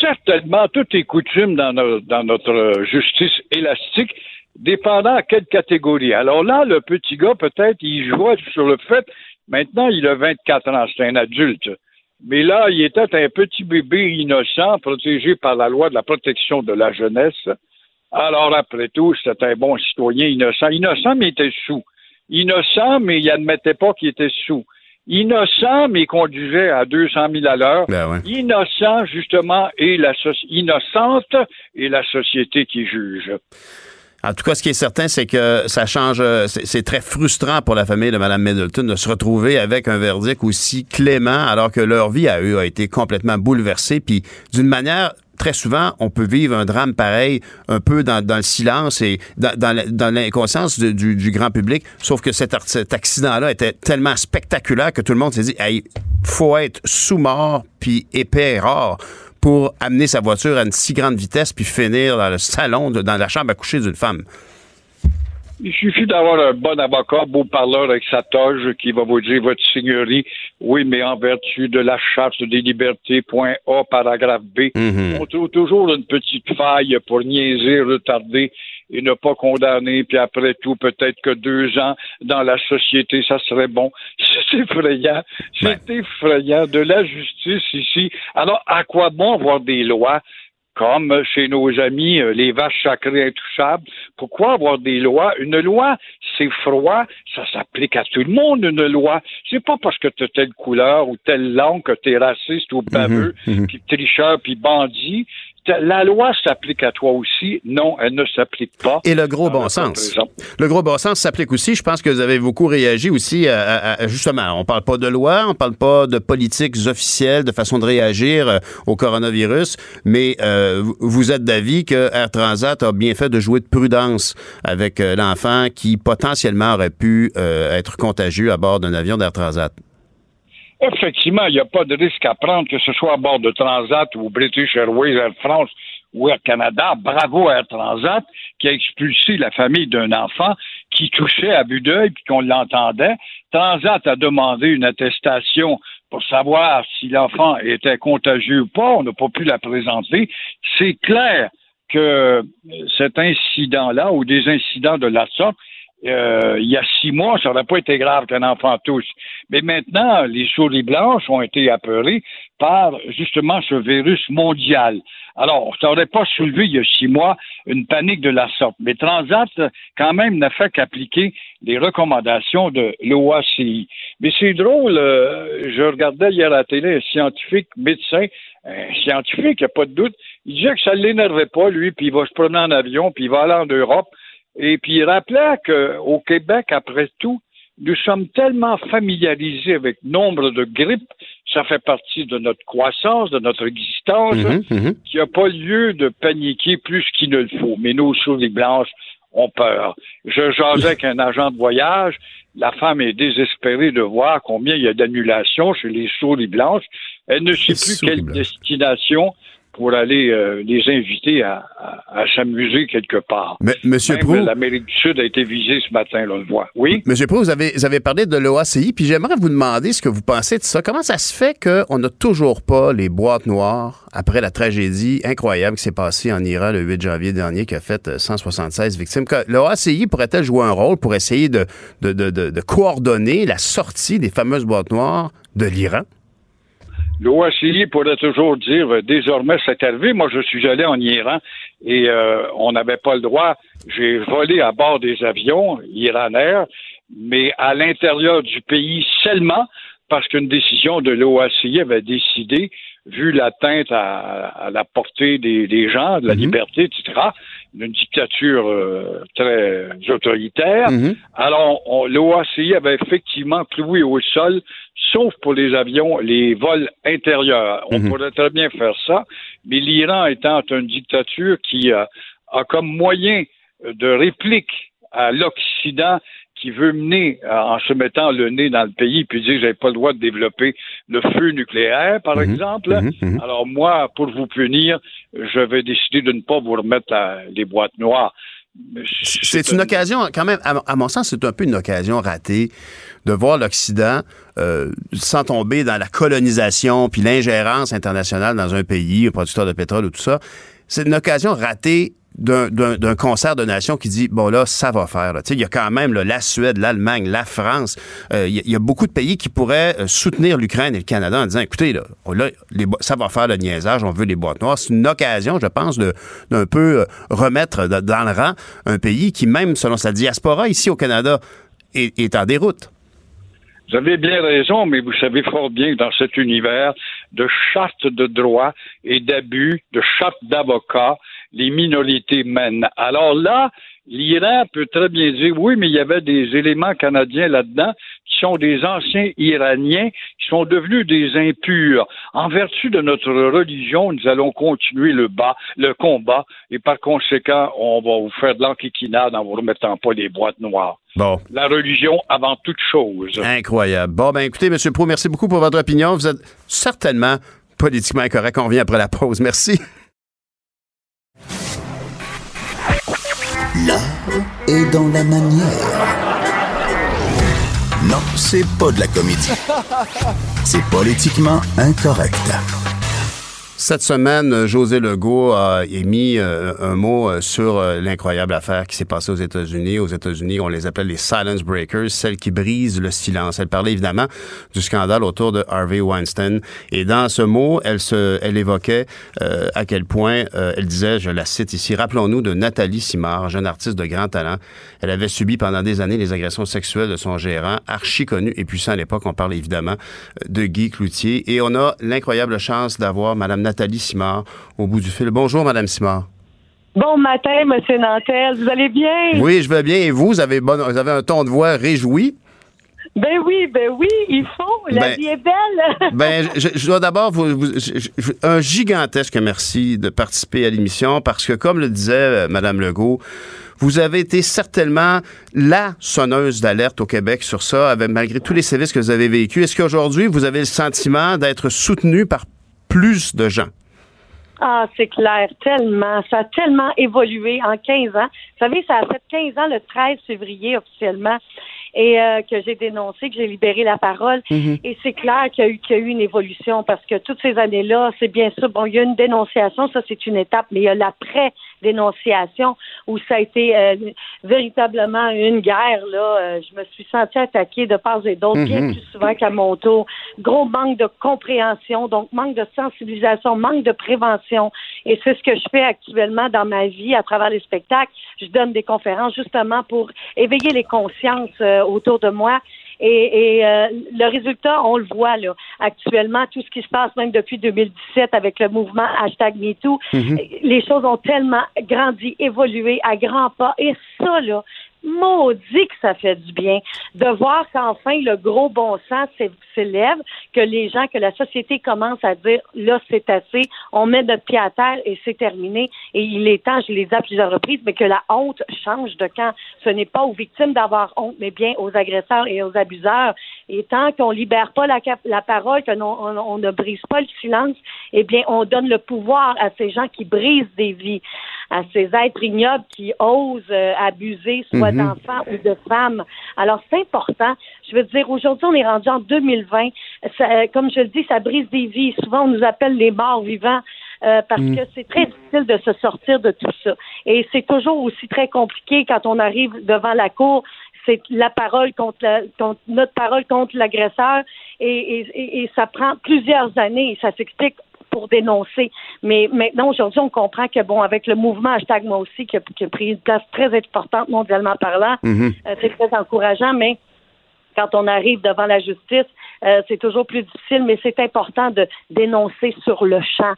Speaker 6: Certainement, tout est coutume dans, no- dans notre euh, justice élastique, dépendant à quelle catégorie. Alors là, le petit gars, peut-être, il jouait sur le fait, maintenant, il a 24 ans, c'est un adulte. Mais là, il était un petit bébé innocent, protégé par la loi de la protection de la jeunesse. Alors, après tout, c'était un bon citoyen innocent. Innocent, mais il était sous. Innocent, mais il admettait pas qu'il était sous. Innocent, mais il conduisait à 200 000 à l'heure.
Speaker 3: Ben ouais.
Speaker 6: Innocent, justement, et la soci- innocente et la société qui juge.
Speaker 3: En tout cas, ce qui est certain, c'est que ça change. C'est très frustrant pour la famille de Mme Middleton de se retrouver avec un verdict aussi clément, alors que leur vie à eux a été complètement bouleversée. Puis, d'une manière très souvent, on peut vivre un drame pareil un peu dans, le silence et dans, l'inconscience du, grand public. Sauf que cet, accident-là était tellement spectaculaire que tout le monde s'est dit, hey, faut être sous-mort puis épais rare pour amener sa voiture à une si grande vitesse puis finir dans le salon, de- dans la chambre à coucher d'une femme?
Speaker 6: Il suffit d'avoir un bon avocat, beau parleur avec sa toge, qui va vous dire, votre seigneurie, oui, mais en vertu de la charte des libertés, point A, paragraphe B,
Speaker 3: Mhm.
Speaker 6: on trouve toujours une petite faille pour niaiser, retarder et ne pas condamner, puis après tout, peut-être que deux ans dans la société, ça serait bon. C'est effrayant. C'est effrayant. De la justice ici. Alors, à quoi bon avoir des lois comme chez nos amis euh, les vaches sacrées intouchables? Pourquoi avoir des lois? Une loi, c'est froid, ça s'applique à tout le monde, une loi. C'est pas parce que tu as telle couleur ou telle langue que tu es raciste ou baveux, puis tricheur, puis bandit. La loi s'applique à toi aussi. Non, elle ne s'applique pas.
Speaker 3: Et le gros bon sens. Le gros bon sens s'applique aussi. Je pense que vous avez beaucoup réagi aussi à, à- à- justement. On parle pas de loi, on parle pas de politiques officielles, de façon de réagir euh, au coronavirus, mais euh, vous- êtes d'avis que Air Transat a bien fait de jouer de prudence avec euh, l'enfant qui potentiellement aurait pu euh, être contagieux à bord d'un avion d'Air Transat?
Speaker 6: Effectivement, il n'y a pas de risque à prendre, que ce soit à bord de Transat ou British Airways, Air France ou Air Canada. Bravo Air Transat qui a expulsé la famille d'un enfant qui touchait à vue d'œil puis qu'on l'entendait. Transat a demandé une attestation pour savoir si l'enfant était contagieux ou pas. On n'a pas pu la présenter. C'est clair que cet incident-là ou des incidents de la sorte euh, il y a six mois, ça n'aurait pas été grave qu'un enfant touche. Mais maintenant, les souris blanches ont été apeurées par justement ce virus mondial. Alors, ça n'aurait pas soulevé il y a six mois une panique de la sorte. Mais Transat, quand même, n'a fait qu'appliquer les recommandations de l'OACI. Mais c'est drôle, euh, je regardais hier à la télé un scientifique, médecin, un scientifique, il n'y a pas de doute, il disait que ça ne l'énervait pas, lui, puis il va se promener en avion, puis il va aller en Europe, et puis rappelait qu'au Québec, après tout, nous sommes tellement familiarisés avec nombre de grippes, ça fait partie de notre croissance, de notre existence,
Speaker 3: Mhm, mhm.
Speaker 6: qu'il n'y a pas lieu de paniquer plus qu'il ne le faut. Mais nos souris blanches ont peur. Je jasais avec un agent de voyage. La femme est désespérée de voir combien il y a d'annulations chez les souris blanches. Elle ne sait
Speaker 3: Les
Speaker 6: plus quelle
Speaker 3: blanches.
Speaker 6: destination pour aller euh, les inviter à, à- à s'amuser quelque part.
Speaker 3: Mais, Monsieur
Speaker 6: Même
Speaker 3: Proulx,
Speaker 6: l'Amérique du Sud a été visée ce matin, là, on le voit. Oui?
Speaker 3: Monsieur Proulx, vous avez, vous avez parlé de l'OACI, puis j'aimerais vous demander ce que vous pensez de ça. Comment ça se fait qu'on n'a toujours pas les boîtes noires après la tragédie incroyable qui s'est passée en Iran le 8 janvier dernier, qui a fait euh, 176 victimes? Que L'OACI pourrait-elle jouer un rôle pour essayer de, de, de, de- de coordonner la sortie des fameuses boîtes noires de l'Iran?
Speaker 6: L'OACI pourrait toujours dire euh, désormais c'est arrivé. Moi, je suis allé en Iran et euh, on n'avait pas le droit. J'ai volé à bord des avions iraniens, mais à l'intérieur du pays seulement parce qu'une décision de l'OACI avait décidé, vu l'atteinte à, à la portée des, des gens, de la
Speaker 3: Mhm.
Speaker 6: liberté, etc., d'une dictature euh, très autoritaire.
Speaker 3: Mhm.
Speaker 6: Alors, l'OACI avait effectivement cloué au sol, sauf pour les avions, les vols intérieurs. On
Speaker 3: Mhm.
Speaker 6: pourrait très bien faire ça, mais l'Iran étant une dictature qui euh, a comme moyen de réplique à l'Occident qui veut mener euh, en se mettant le nez dans le pays puis dire j'avais pas le droit de développer le feu nucléaire, par
Speaker 3: Mhm,
Speaker 6: exemple.
Speaker 3: mhm.
Speaker 6: Alors moi, pour vous punir, je vais décider de ne pas vous remettre la- les boîtes noires.
Speaker 3: C'est une occasion, quand même, à, à mon sens, c'est un peu une occasion ratée de voir l'Occident euh, sans tomber dans la colonisation puis l'ingérence internationale dans un pays, un producteur de pétrole ou tout ça. C'est une occasion ratée d'un- concert de nations qui dit bon là ça va faire il y a quand même là, la Suède l'Allemagne la France euh, il y, a- il y a beaucoup de pays qui pourraient euh, soutenir l'Ukraine et le Canada en disant écoutez là, oh, là, ça va faire le niaisage on veut les boîtes noires. C'est une occasion je pense de d'un peu euh, remettre dans le rang un pays qui même selon sa diaspora ici au Canada est, est en déroute.
Speaker 6: Vous avez bien raison, mais vous savez fort bien que dans cet univers de charte de droit et d'abus, de charte d'avocat, les minorités mènent. Alors là, l'Iran peut très bien dire oui, mais il y avait des éléments canadiens là-dedans qui sont des anciens Iraniens qui sont devenus des impurs. En vertu de notre religion, nous allons continuer le bas, le combat, et par conséquent, on va vous faire de l'enquiquinade en vous remettant pas les boîtes noires.
Speaker 3: bon
Speaker 6: La religion avant toute chose.
Speaker 3: incroyable bon ben écoutez monsieur Pro merci beaucoup pour votre opinion vous êtes certainement politiquement incorrect on revient après la pause merci
Speaker 2: L'art est dans la manière. Non, c'est pas de la comédie. C'est politiquement incorrect.
Speaker 3: Cette semaine, José Legault a émis euh, un mot euh, sur euh, l'incroyable affaire qui s'est passée aux États-Unis. Aux États-Unis, on les appelle les silence breakers, celles qui brisent le silence. Elle parlait évidemment du scandale autour de Harvey Weinstein. Et dans ce mot, elle, se, elle évoquait euh, à quel point, euh, elle disait, je la cite ici, rappelons-nous de Nathalie Simard, jeune artiste de grand talent. Elle avait subi pendant des années les agressions sexuelles de son gérant, archi connu et puissant à l'époque. On parle évidemment de Guy Cloutier. Et on a l'incroyable chance d'avoir Madame Nathalie Simard au bout du fil. Bonjour, Madame Simard.
Speaker 8: Bon matin, Monsieur Nantel. Vous allez bien?
Speaker 3: Oui, je vais bien. Et vous, vous avez, bon, vous avez un ton de voix réjoui?
Speaker 8: Ben oui, ben oui, il faut. La
Speaker 3: Ben-
Speaker 8: vie est belle.
Speaker 3: Ben, je, je dois d'abord vous, vous- je- je- un gigantesque merci de participer à l'émission parce que, comme le disait euh, Madame Legault, vous avez été certainement la sonneuse d'alerte au Québec sur ça, avec, malgré tous les services que vous avez vécus. Est-ce qu'aujourd'hui, vous avez le sentiment d'être soutenu par plus de gens?
Speaker 8: Ah, c'est clair, tellement. Ça a tellement évolué en 15 ans. Vous savez, ça a fait 15 ans le 13 février officiellement et euh, que j'ai dénoncé, que j'ai libéré la parole. Et c'est clair qu'il y, a eu, qu'il y a eu une évolution parce que toutes ces années-là, c'est bien sûr, bon, il y a une dénonciation, ça c'est une étape, mais il y a l'après-dénonciation où ça a été euh, véritablement une guerre. Là, Euh, je me suis sentie attaquée de part et d'autre, bien plus souvent qu'à mon tour. Gros manque de compréhension, donc manque de sensibilisation, manque de prévention. Et c'est ce que je fais actuellement dans ma vie à travers les spectacles. Je donne des conférences justement pour éveiller les consciences euh, autour de moi. Et, et, euh, le résultat, on le voit là actuellement, tout ce qui se passe même depuis 2017 avec le mouvement hashtag MeToo, les choses ont tellement grandi, évolué à grands pas. Et ça, là, maudit que ça fait du bien de voir qu'enfin le gros bon sens s'é- s'élève, que les gens, que la société commence à dire là c'est assez, on met notre pied à terre et c'est terminé. Et il est temps, je l'ai dit à plusieurs reprises, mais que la honte change de camp. Ce n'est pas aux victimes d'avoir honte, mais bien aux agresseurs et aux abuseurs. Et tant qu'on libère pas la, parole, que non- on, on ne brise pas le silence, eh bien on donne le pouvoir à ces gens qui brisent des vies, à ces êtres ignobles qui osent euh, abuser soit d'enfants ou de femmes. Alors c'est important. Je veux dire, aujourd'hui on est rendu en 2020. Ça, euh, comme je le dis, ça brise des vies. Souvent on nous appelle les morts vivants. euh, parce que c'est très difficile de se sortir de tout ça. Et c'est toujours aussi très compliqué quand on arrive devant la cour c'est la parole contre, la, contre notre parole contre l'agresseur et, et, et- et ça prend plusieurs années et ça s'explique pour dénoncer. Mais maintenant, aujourd'hui, on comprend que, bon, avec le mouvement hashtag moi aussi, qui a, qui a pris une place très importante mondialement parlant, euh, c'est très encourageant, mais quand on arrive devant la justice, euh, c'est toujours plus difficile, mais c'est important de dénoncer sur le champ.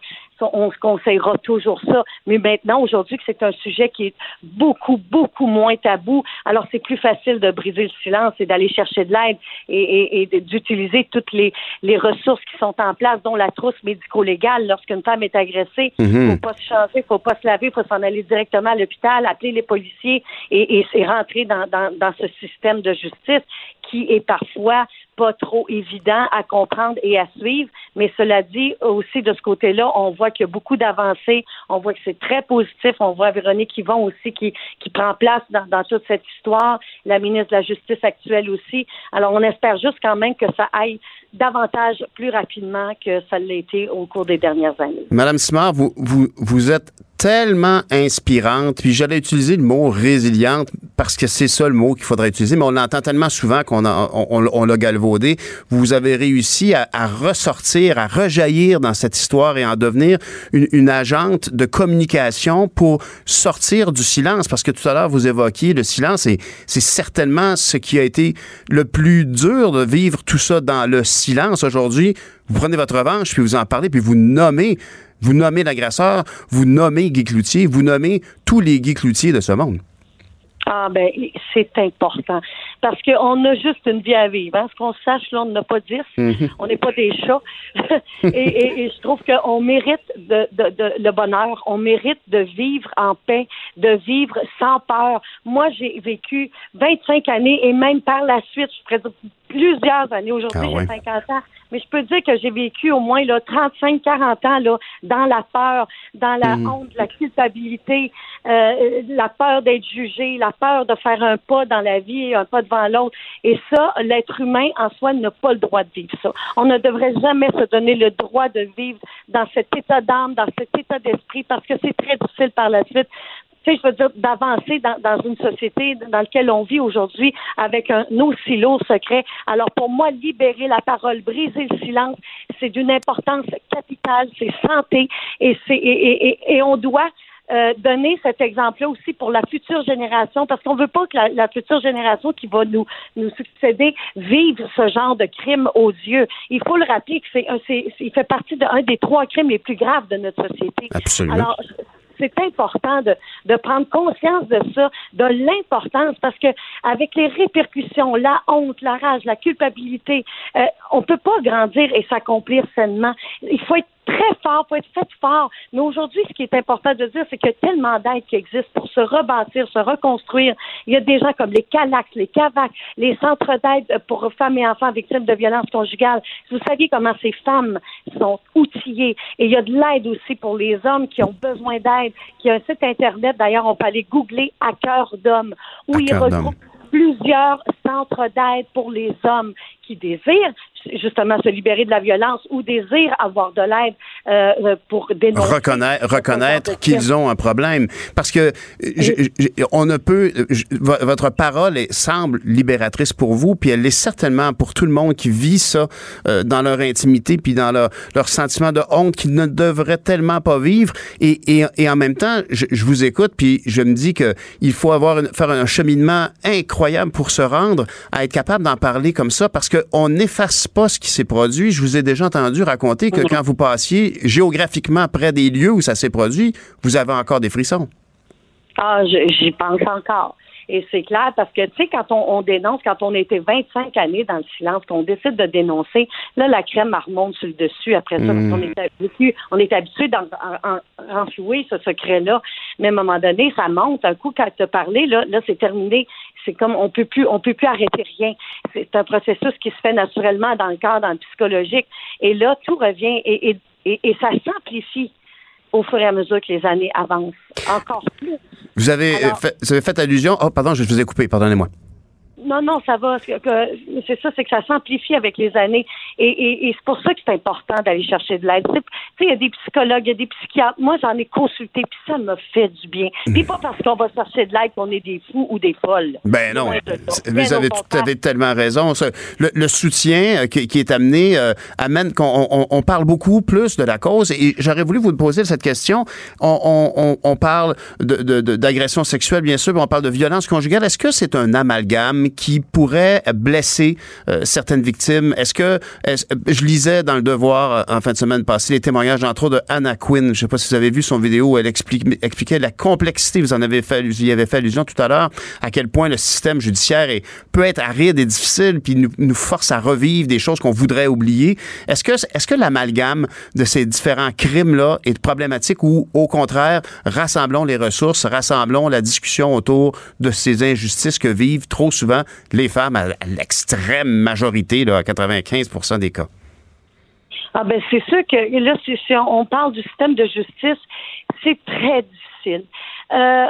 Speaker 8: On se conseillera toujours ça. Mais maintenant, aujourd'hui, que c'est un sujet qui est beaucoup, beaucoup moins tabou, alors c'est plus facile de briser le silence et d'aller chercher de l'aide et, d'utiliser toutes les, les ressources qui sont en place, dont la trousse médico-légale lorsqu'une femme est agressée. Il ne faut pas se changer, il faut pas se laver, il faut s'en aller directement à l'hôpital, appeler les policiers et, et, rentrer dans, dans, dans ce système de justice qui est parfois trop évident à comprendre et à suivre. Mais cela dit, aussi de ce côté-là, on voit qu'il y a beaucoup d'avancées. On voit que c'est très positif. On voit Véronique Yvon aussi qui, qui prend place dans, toute cette histoire. La ministre de la Justice actuelle aussi. Alors, on espère juste quand même que ça aille davantage plus rapidement que ça l'a été au cours des dernières années.
Speaker 3: Madame Simard, vous, vous, vous êtes tellement inspirante, puis j'allais utiliser le mot résiliente parce que c'est ça le mot qu'il faudrait utiliser, mais on l'entend tellement souvent qu'on on, on, l'a galvaudé. Vous avez réussi à, ressortir, à rejaillir dans cette histoire et en devenir une, une agente de communication pour sortir du silence, parce que tout à l'heure vous évoquiez le silence et c'est certainement ce qui a été le plus dur de vivre tout ça dans le silence. Aujourd'hui, vous prenez votre revanche, puis vous en parlez, puis vous nommez vous nommez l'agresseur, vous nommez Guy Cloutier, vous nommez tous les Guy Cloutier de ce monde.
Speaker 8: Ah ben c'est important parce qu'on a juste une vie à vivre. Hein. Ce qu'on sache, là, on n'a pas dix. Mhm. On n'est pas des chats. et, et, je trouve qu'on mérite de, de, de, le bonheur. On mérite de vivre en paix, de vivre sans peur. Moi, j'ai vécu 25 années et même par la suite, je pourrais plusieurs années. Aujourd'hui, ah j'ai 50 ans. Mais je peux dire que j'ai vécu au moins là, 35, 40 ans là, dans la peur, dans la mhm. honte, la culpabilité, euh, la peur d'être jugé, la peur de faire un pas dans la vie, un pas devant l'autre. Et ça, l'être humain en soi n'a pas le droit de vivre ça. On ne devrait jamais se donner le droit de vivre dans cet état d'âme, dans cet état d'esprit, parce que c'est très difficile par la suite tu sais, je veux dire, d'avancer dans, dans, une société dans laquelle on vit aujourd'hui avec un aussi lourd secret. Alors, pour moi, libérer la parole, briser le silence, c'est d'une importance capitale, c'est santé et c'est et, et, et on doit euh, donner cet exemple-là aussi pour la future génération, parce qu'on veut pas que la, la, future génération qui va nous, nous succéder vive ce genre de crime aux yeux. Il faut le rappeler que c'est, c'est, il fait partie d'un des trois crimes les plus graves de notre société.
Speaker 3: Absolument. Alors,
Speaker 8: c'est important de, prendre conscience de ça, de l'importance, parce que avec les répercussions, la honte, la rage, la culpabilité, euh, on peut pas grandir et s'accomplir sainement. Il faut être très fort, faut être fait fort. Mais aujourd'hui, ce qui est important de dire, c'est qu'il y a tellement d'aides qui existent pour se rebâtir, se reconstruire. Il y a des gens comme les CALAX, les CAVAC, les centres d'aide pour femmes et enfants victimes de violences conjugales. Vous savez comment ces femmes sont outillées. Et il y a de l'aide aussi pour les hommes qui ont besoin d'aide. Il y a un site Internet, d'ailleurs, on peut aller googler à cœur d'homme, où il regroupe plusieurs centres d'aide pour les hommes qui désirent justement se libérer de la violence ou désirent avoir de l'aide euh, pour dénoncer.
Speaker 3: Reconnaître, reconnaître qu'ils ont un problème. Parce que on ne peut. votre parole semble libératrice pour vous, puis elle l'est certainement pour tout le monde qui vit ça euh, dans leur intimité, puis dans leur, leur sentiment de honte qu'ils ne devraient tellement pas vivre. Et, et, et en même temps, je, je, vous écoute, puis je me dis que il faut avoir une, faire un cheminement incroyable pour se rendre à être capable d'en parler comme ça, parce que on n'efface pas ce qui s'est produit. Je vous ai déjà entendu raconter que quand vous passiez géographiquement près des lieux où ça s'est produit, vous avez encore des frissons.
Speaker 8: Ah, j'y pense encore. Et c'est clair parce que, tu sais, quand on, dénonce, quand on était 25 années dans le silence, qu'on décide de dénoncer, là, la crème remonte sur le dessus après ça. Parce qu'on est habitué, on est habitué d'en renflouer ce secret-là. Mais à un moment donné, ça monte. Un coup, quand tu as parlé, là, là c'est terminé. C'est comme on peut plus, on peut plus arrêter rien. C'est un processus qui se fait naturellement dans le cadre, dans le psychologique. Et là, tout revient et, et, et ça s'amplifie au fur et à mesure que les années avancent. Encore plus.
Speaker 3: Vous avez, fait, vous avez fait allusion. Oh, pardon, je vous ai coupé, pardonnez-moi.
Speaker 8: Non, non, ça va. C'est ça, c'est que ça s'amplifie avec les années. Et, et, c'est pour ça que c'est important d'aller chercher de l'aide. Tu sais, il y a des psychologues, il y a des psychiatres. Moi, j'en ai consulté, puis ça m'a fait du bien. Puis pas parce qu'on va chercher de l'aide qu'on est des fous ou des folles.
Speaker 3: Ben non. Vous avez, tout, avez tellement raison. Le, soutien euh, qui, est amené euh, amène qu'on on, parle beaucoup plus de la cause. Et j'aurais voulu vous poser cette question. On, on parle d'agression de, de, sexuelle, bien sûr, mais on parle de violence conjugale. Est-ce que c'est un amalgame qui pourrait blesser euh, certaines victimes. Est-ce que je lisais dans le Devoir en fin de semaine passée les témoignages entre autres de Anna Quinn. Je ne sais pas si vous avez vu son vidéo où elle expliquait la complexité. Vous en avez fait, vous y avez fait allusion tout à l'heure à quel point le système judiciaire est, peut être aride et difficile, puis nous, nous force à revivre des choses qu'on voudrait oublier. Est-ce que est-ce que l'amalgame de ces différents crimes là est problématique ou au contraire rassemblons les ressources, rassemblons la discussion autour de ces injustices que vivent trop souvent les femmes à, l'extrême majorité, là, à 95 des cas.
Speaker 8: Ah ben c'est sûr que là, si, on parle du système de justice, c'est très difficile. Euh,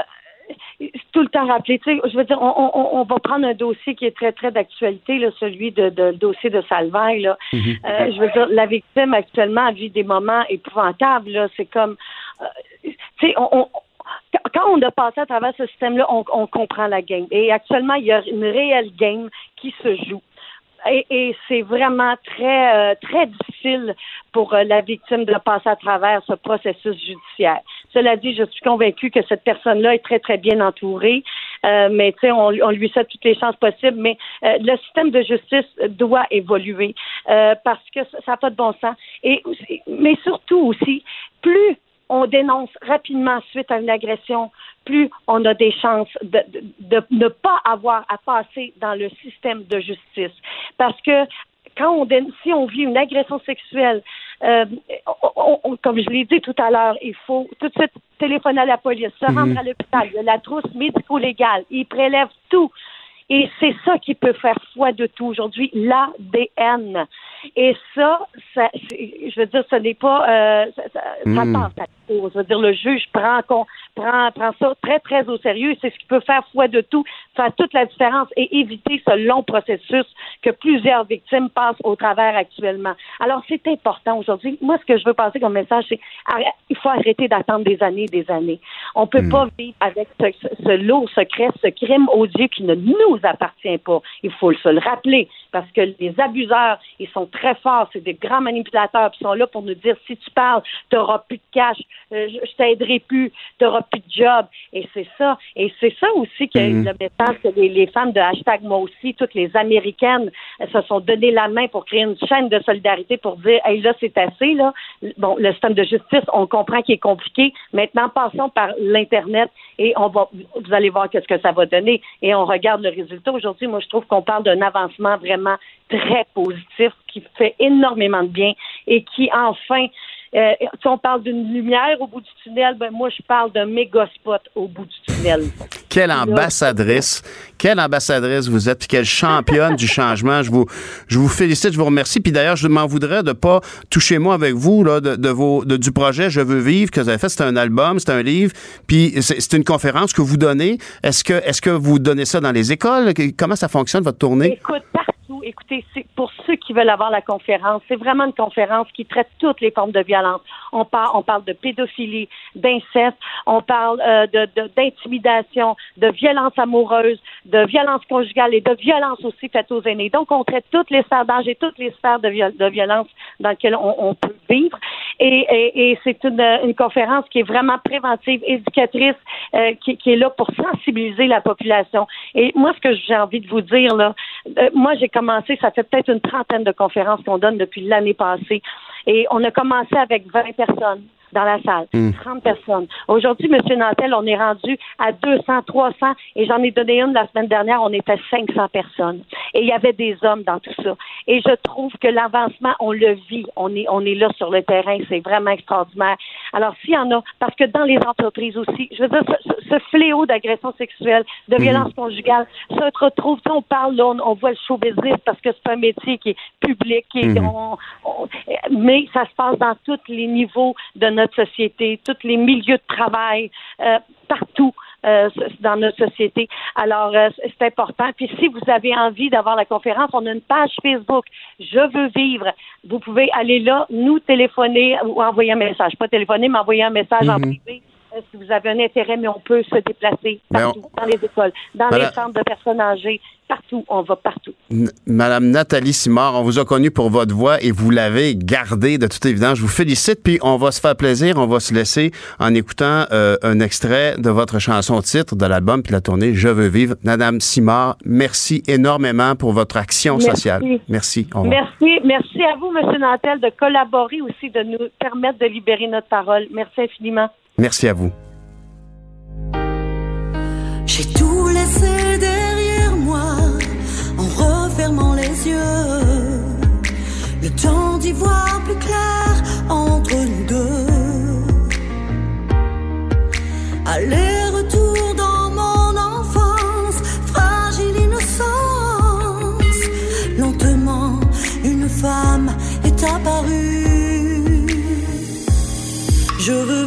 Speaker 8: tout le temps rappeler, tu sais, je veux dire, on, va prendre un dossier qui est très, très d'actualité, là, celui de, le dossier de Salvaille, là. Mm-hmm. Euh, je veux dire, la victime actuellement vit des moments épouvantables, là. C'est comme, euh, tu sais, on, quand on a passé à travers ce système-là, on, comprend la game. Et actuellement, il y a une réelle game qui se joue. Et, c'est vraiment très euh, très difficile pour euh, la victime de passer à travers ce processus judiciaire. Cela dit, je suis convaincue que cette personne-là est très très bien entourée, euh, mais tu sais, on, on, lui souhaite toutes les chances possibles. Mais le système de justice doit évoluer parce que ça n'a pas de bon sens. Et mais surtout aussi, plus on dénonce rapidement suite à une agression, plus on a des chances de, ne pas avoir à passer dans le système de justice. Parce que quand on si on vit une agression sexuelle, euh, comme je l'ai dit tout à l'heure, il faut tout de suite téléphoner à la police, se rendre mhm. à l'hôpital, il y a la trousse médico-légale, ils prélèvent tout. Et c'est ça qui peut faire foi de tout aujourd'hui, l'ADN. Et ça, ça je veux dire, ce n'est pas, euh, ça, ça, hmm. passe à Je veux dire, le juge prend, prend, prend ça très, très au sérieux. C'est ce qui peut faire foi de tout, faire toute la différence et éviter ce long processus que plusieurs victimes passent au travers actuellement. Alors, c'est important aujourd'hui. Moi, ce que je veux passer comme message, c'est il faut arrêter d'attendre des années et des années. On peut hmm. pas vivre avec ce, ce lot secret, ce crime odieux qui ne nous appartient pas. Il faut se le rappeler parce que les abuseurs, ils sont très forts, c'est des grands manipulateurs, qui sont là pour nous dire si tu parles, tu n'auras plus de cash, euh, je, t'aiderai plus, tu n'auras plus de job. Et c'est ça. Et c'est ça aussi que mm. le message que les, femmes de hashtag moi aussi, toutes les Américaines, se sont donné la main pour créer une chaîne de solidarité pour dire hey là, c'est assez, là. Bon, le système de justice, on comprend qu'il est compliqué. Maintenant, passons par l'Internet et on va vous allez voir qu'est-ce que ça va donner. Et on regarde le résultat. Aujourd'hui, moi, je trouve qu'on parle d'un avancement vraiment très positif qui fait énormément de bien et qui enfin euh, si on parle d'une lumière au bout du tunnel, ben moi je parle d'un méga spot au bout du tunnel.
Speaker 3: Quelle ambassadrice, quelle ambassadrice vous êtes, puis quelle championne du changement. Je vous, je vous félicite, je vous remercie. Puis d'ailleurs, je m'en voudrais de pas toucher moi avec vous là, de, vos, de, du projet Je veux vivre que vous avez fait. C'est un album, c'est un livre, puis c'est une conférence que vous donnez. Est-ce que, est-ce que vous donnez ça dans les écoles? Comment ça fonctionne votre tournée?
Speaker 8: Écoute, Écoutez, pour ceux qui veulent avoir la conférence, c'est vraiment une conférence qui traite toutes les formes de violence. On parle, on parle de pédophilie, d'inceste, on parle euh, de d'intimidation, de, violence amoureuse, de violence conjugale et de violence aussi faite aux aînés. Donc, on traite toutes les sphères d'âge et toutes les sphères de, de violence dans lesquelles on, peut vivre. Et, et, c'est une, une, conférence qui est vraiment préventive, éducatrice, euh, qui, qui, est là pour sensibiliser la population. Et moi, ce que j'ai envie de vous dire, là, euh, moi, j'ai commencé, ça fait peut-être une trentaine de conférences qu'on donne depuis l'année passée. Et on a commencé avec 20 personnes dans la salle. 30 hmm. personnes. Aujourd'hui, M. Nantel, on est rendu à 200, 300 et j'en ai donné une la semaine dernière, on était 500 personnes. Et il y avait des hommes dans tout ça. Et je trouve que l'avancement, on le vit. On est, on est là sur le terrain. C'est vraiment extraordinaire. Alors, s'il y en a, parce que dans les entreprises aussi, je veux dire, ce, fléau d'agression sexuelle, de hmm. violence conjugale, ça se retrouve, on parle, là, on, voit le show business parce que c'est un métier qui est public, hmm. mais ça se passe dans tous les niveaux de notre notre société, tous les milieux de travail, euh, partout. Euh, dans notre société. Alors, euh, c'est important. Puis si vous avez envie d'avoir la conférence, on a une page Facebook, Je veux vivre. Vous pouvez aller là, nous téléphoner ou envoyer un message. Pas téléphoner, mais envoyer un message en mhm. privé si vous avez un intérêt, mais on peut se déplacer partout, dans les écoles, dans les centres de personnes âgées, partout, on va partout.
Speaker 3: N- Madame Nathalie Simard, on vous a connu pour votre voix et vous l'avez gardée de toute évidence. Je vous félicite, puis on va se faire plaisir. On va se laisser en écoutant euh, un extrait de votre chanson titre de l'album puis de la tournée Je veux vivre. Madame Simard, merci énormément pour votre action
Speaker 8: Merci.
Speaker 3: sociale. Merci.
Speaker 8: Merci, merci à vous, M. Nantel, de collaborer aussi, de nous permettre de libérer notre parole. Merci infiniment.
Speaker 3: Merci à vous.
Speaker 9: J'ai tout laissé derrière moi en refermant les yeux. Le temps d'y voir plus clair entre nous deux. Aller-retour dans mon enfance, fragile innocence. Lentement, une femme est apparue. Je veux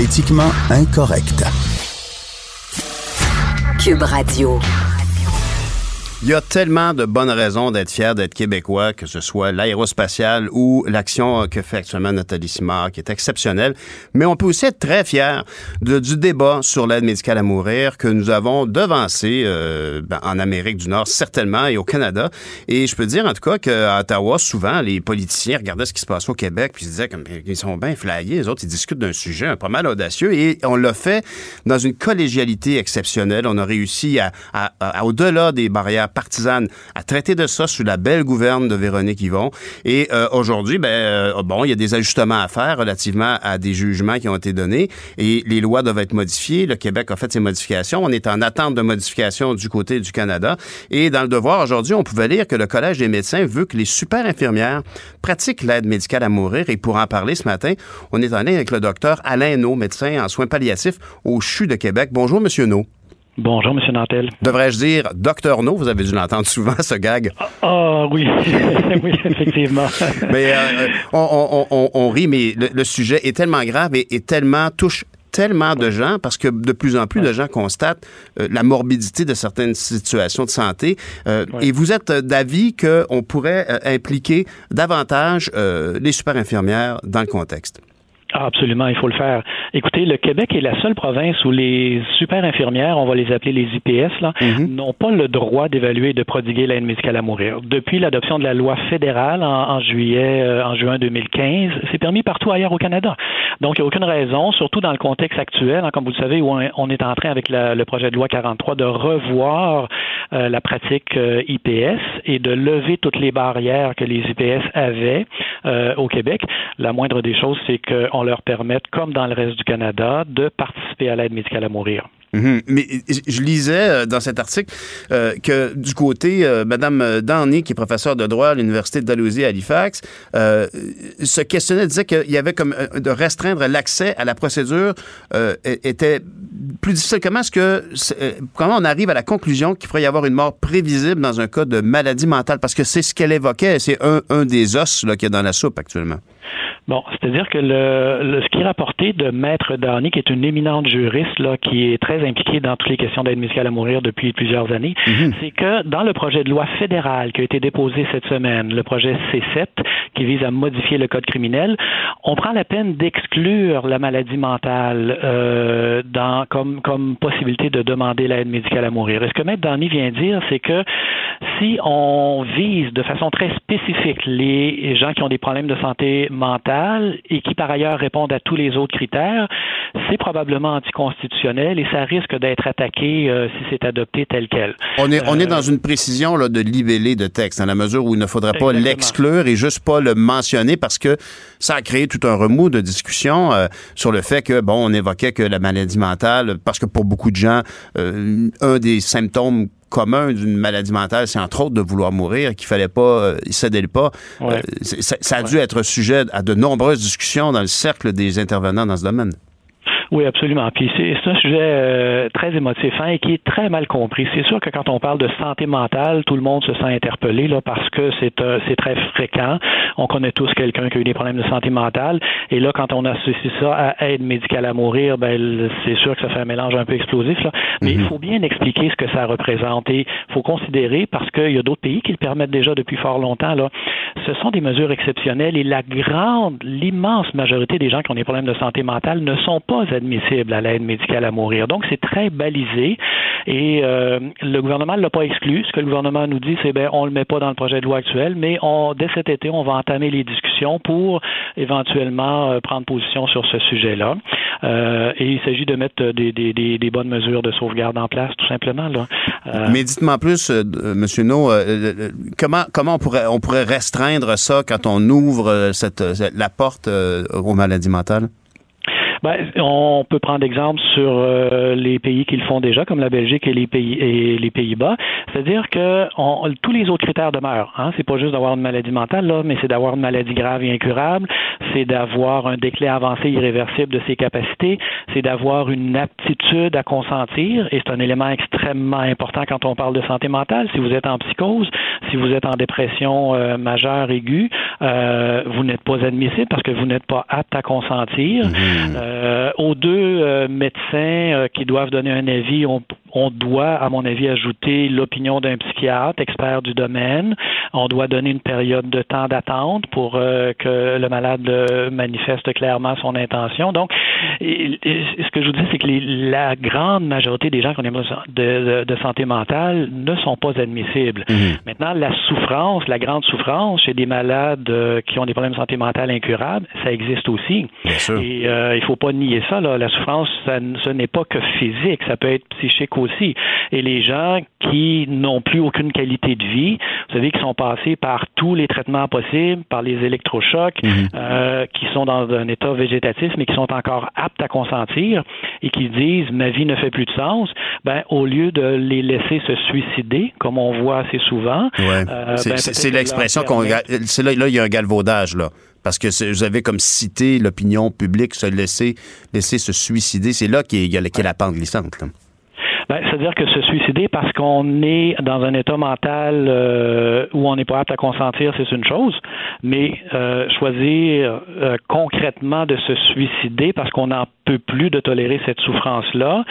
Speaker 2: Politiquement incorrect.
Speaker 1: Cube Radio.
Speaker 3: Il y a tellement de bonnes raisons d'être fier d'être québécois, que ce soit l'aérospatiale ou l'action que fait actuellement Nathalie Simard, qui est exceptionnelle. Mais on peut aussi être très fier du débat sur l'aide médicale à mourir que nous avons devancé euh, ben, en Amérique du Nord, certainement, et au Canada. Et je peux dire, en tout cas, qu'à Ottawa, souvent, les politiciens regardaient ce qui se passe au Québec, puis ils disaient comme, ils sont bien flyés. Les autres, ils discutent d'un sujet un pas mal audacieux. Et on l'a fait dans une collégialité exceptionnelle. On a réussi à, à- à- au-delà des barrières partisanes, à traiter de ça sous la belle gouverne de Véronique Yvon. Et euh, aujourd'hui, ben, euh, bon, il y a des ajustements à faire relativement à des jugements qui ont été donnés et les lois doivent être modifiées. Le Québec a fait ses modifications. On est en attente de modifications du côté du Canada. Et dans le devoir aujourd'hui, on pouvait lire que le Collège des médecins veut que les super infirmières pratiquent l'aide médicale à mourir. Et pour en parler ce matin, on est en lien avec le docteur Alain No, médecin en soins palliatifs au CHU de Québec. Bonjour, Monsieur No.
Speaker 10: Bonjour, M. Nantel.
Speaker 3: Devrais-je dire Docteur No? Vous avez dû l'entendre souvent, ce gag.
Speaker 10: Ah oui, oui, effectivement.
Speaker 3: Mais euh, on, on- on- on rit, mais le, le sujet est tellement grave et, et tellement touche tellement de gens parce que de plus en plus de gens constatent euh, la morbidité de certaines situations de santé. Euh,
Speaker 10: Ouais.
Speaker 3: Et vous êtes euh, d'avis qu'on pourrait euh, impliquer davantage euh, les super infirmières dans le contexte?
Speaker 10: Ah, absolument, il faut le faire. Écoutez, le Québec est la seule province où les super infirmières, on va les appeler les IPS, là, n'ont pas le droit d'évaluer et de prodiguer l'aide médicale à mourir. Depuis l'adoption de la loi fédérale en, en juillet, euh, en juin 2015, c'est permis partout ailleurs au Canada. Donc, il n'y a aucune raison, surtout dans le contexte actuel, hein, comme vous le savez, où on, on est en train avec la- le projet de loi 43 de revoir euh, la pratique euh, IPS et de lever toutes les barrières que les IPS avaient euh, au Québec. La moindre des choses, c'est qu'on leur permette, comme dans le reste du Canada, de participer à l'aide médicale à mourir.
Speaker 3: Mhm. Mais je lisais euh, dans cet article euh, que du côté euh, Madame Danny, qui est professeure de droit à l'université de Dalhousie à Halifax, euh, se questionnait, disait qu'il y avait comme de restreindre l'accès à la procédure était plus difficile. Comment est-ce que comment on arrive à la conclusion qu'il pourrait y avoir une mort prévisible dans un cas de maladie mentale? Parce que c'est ce qu'elle évoquait, c'est un, un des os qu'il y a dans la soupe actuellement.
Speaker 10: Bon, c'est-à-dire que le, le- ce qui est rapporté de Maître Darny, qui est une éminente juriste là, qui est très impliquée dans toutes les questions d'aide médicale à mourir depuis plusieurs années, c'est que dans le projet de loi fédéral qui a été déposé cette semaine, le projet C7, qui vise à modifier le code criminel, on prend la peine d'exclure la maladie mentale euh, dans, comme, comme possibilité de demander l'aide médicale à mourir. Et ce que Maître Darny vient dire, c'est que si on vise de façon très spécifique les gens qui ont des problèmes de santé mentale et qui par ailleurs répondent à tous les autres critères, c'est probablement anticonstitutionnel et ça risque d'être attaqué euh, si c'est adopté tel quel.
Speaker 3: On est, on est
Speaker 10: Euh,
Speaker 3: dans une précision là, de libellé de texte, dans la mesure où il ne faudrait pas l'exclure et juste pas le mentionner parce que ça a créé tout un remous de discussion euh, sur le fait que, bon, on évoquait que la maladie mentale, parce que pour beaucoup de gens, euh, un des symptômes commun d'une maladie mentale, c'est entre autres de vouloir mourir, qu'il fallait pas y céder le pas. ça, ça, a dû être sujet à de nombreuses discussions dans le cercle des intervenants dans ce domaine.
Speaker 10: Oui, absolument. Puis c'est un sujet euh, très émotif hein, et qui est très mal compris. C'est sûr que quand on parle de santé mentale, tout le monde se sent interpellé là parce que c'est euh, c'est très fréquent. On connaît tous quelqu'un qui a eu des problèmes de santé mentale et là quand on associe ça à aide médicale à mourir, ben c'est sûr que ça fait un mélange un peu explosif là. Mais il mhm. faut bien expliquer ce que ça représente et il faut considérer parce qu'il y a d'autres pays qui le permettent déjà depuis fort longtemps là. Ce sont des mesures exceptionnelles et la grande, l'immense majorité des gens qui ont des problèmes de santé mentale ne sont pas admissible à l'aide médicale à mourir. Donc, c'est très balisé et euh, le gouvernement ne l'a pas exclu. Ce que le gouvernement nous dit, c'est ben on le met pas dans le projet de loi actuel, mais on, dès cet été, on va entamer les discussions pour éventuellement euh, prendre position sur ce sujet-là. Euh, et il s'agit de mettre des, bonnes mesures de sauvegarde en place, tout simplement.
Speaker 3: Mais dites-moi plus, Monsieur No, comment comment on pourrait on pourrait restreindre ça quand on ouvre la porte aux maladies mentales?
Speaker 10: Ben, on peut prendre exemple sur euh, les pays qui le font déjà, comme la Belgique et les pays et les Pays-Bas. C'est-à-dire que on, tous les autres critères demeurent. Hein. C'est pas juste d'avoir une maladie mentale, là, mais c'est d'avoir une maladie grave et incurable. C'est d'avoir un déclin avancé irréversible de ses capacités. C'est d'avoir une aptitude à consentir. Et c'est un élément extrêmement important quand on parle de santé mentale. Si vous êtes en psychose, si vous êtes en dépression euh, majeure aiguë, euh, vous n'êtes pas admissible parce que vous n'êtes pas apte à consentir. Mmh. Euh, aux deux euh, médecins euh, qui doivent donner un avis, on doit, à mon avis, ajouter l'opinion d'un psychiatre, expert du domaine. On doit donner une période de temps d'attente pour que le malade manifeste clairement son intention. Donc, ce que je vous dis, c'est que la grande majorité des gens qui ont des de, de, santé mentale ne sont pas admissibles. Mhm. Maintenant, la souffrance, la grande souffrance chez des malades qui ont des problèmes de santé mentale incurables, ça existe aussi.
Speaker 3: Bien sûr.
Speaker 10: Et il faut pas nier ça. Là. La souffrance, ça, ce n'est pas que physique, ça peut être psychique aussi. Et les gens qui n'ont plus aucune qualité de vie, vous savez, qui sont passés par tous les traitements possibles, par les électrochocs, mhm. euh, qui sont dans un état végétatif, mais qui sont encore aptes à consentir et qui disent ma vie ne fait plus de sens, ben au lieu de les laisser se suicider, comme on voit assez souvent,
Speaker 3: ouais. euh, c'est ben, l'expression qu'on, c'est là, là il y a un galvaudage là parce que vous avez comme cité l'opinion publique se laisser, laisser se suicider. C'est là qu'il y, a, la pente glissante.
Speaker 10: Ben, C'est-à-dire que se suicider parce qu'on est dans un état mental euh, où on n'est pas apte à consentir, c'est une chose, mais euh, choisir euh, concrètement de se suicider parce qu'on n'en peut plus de tolérer cette souffrance-là,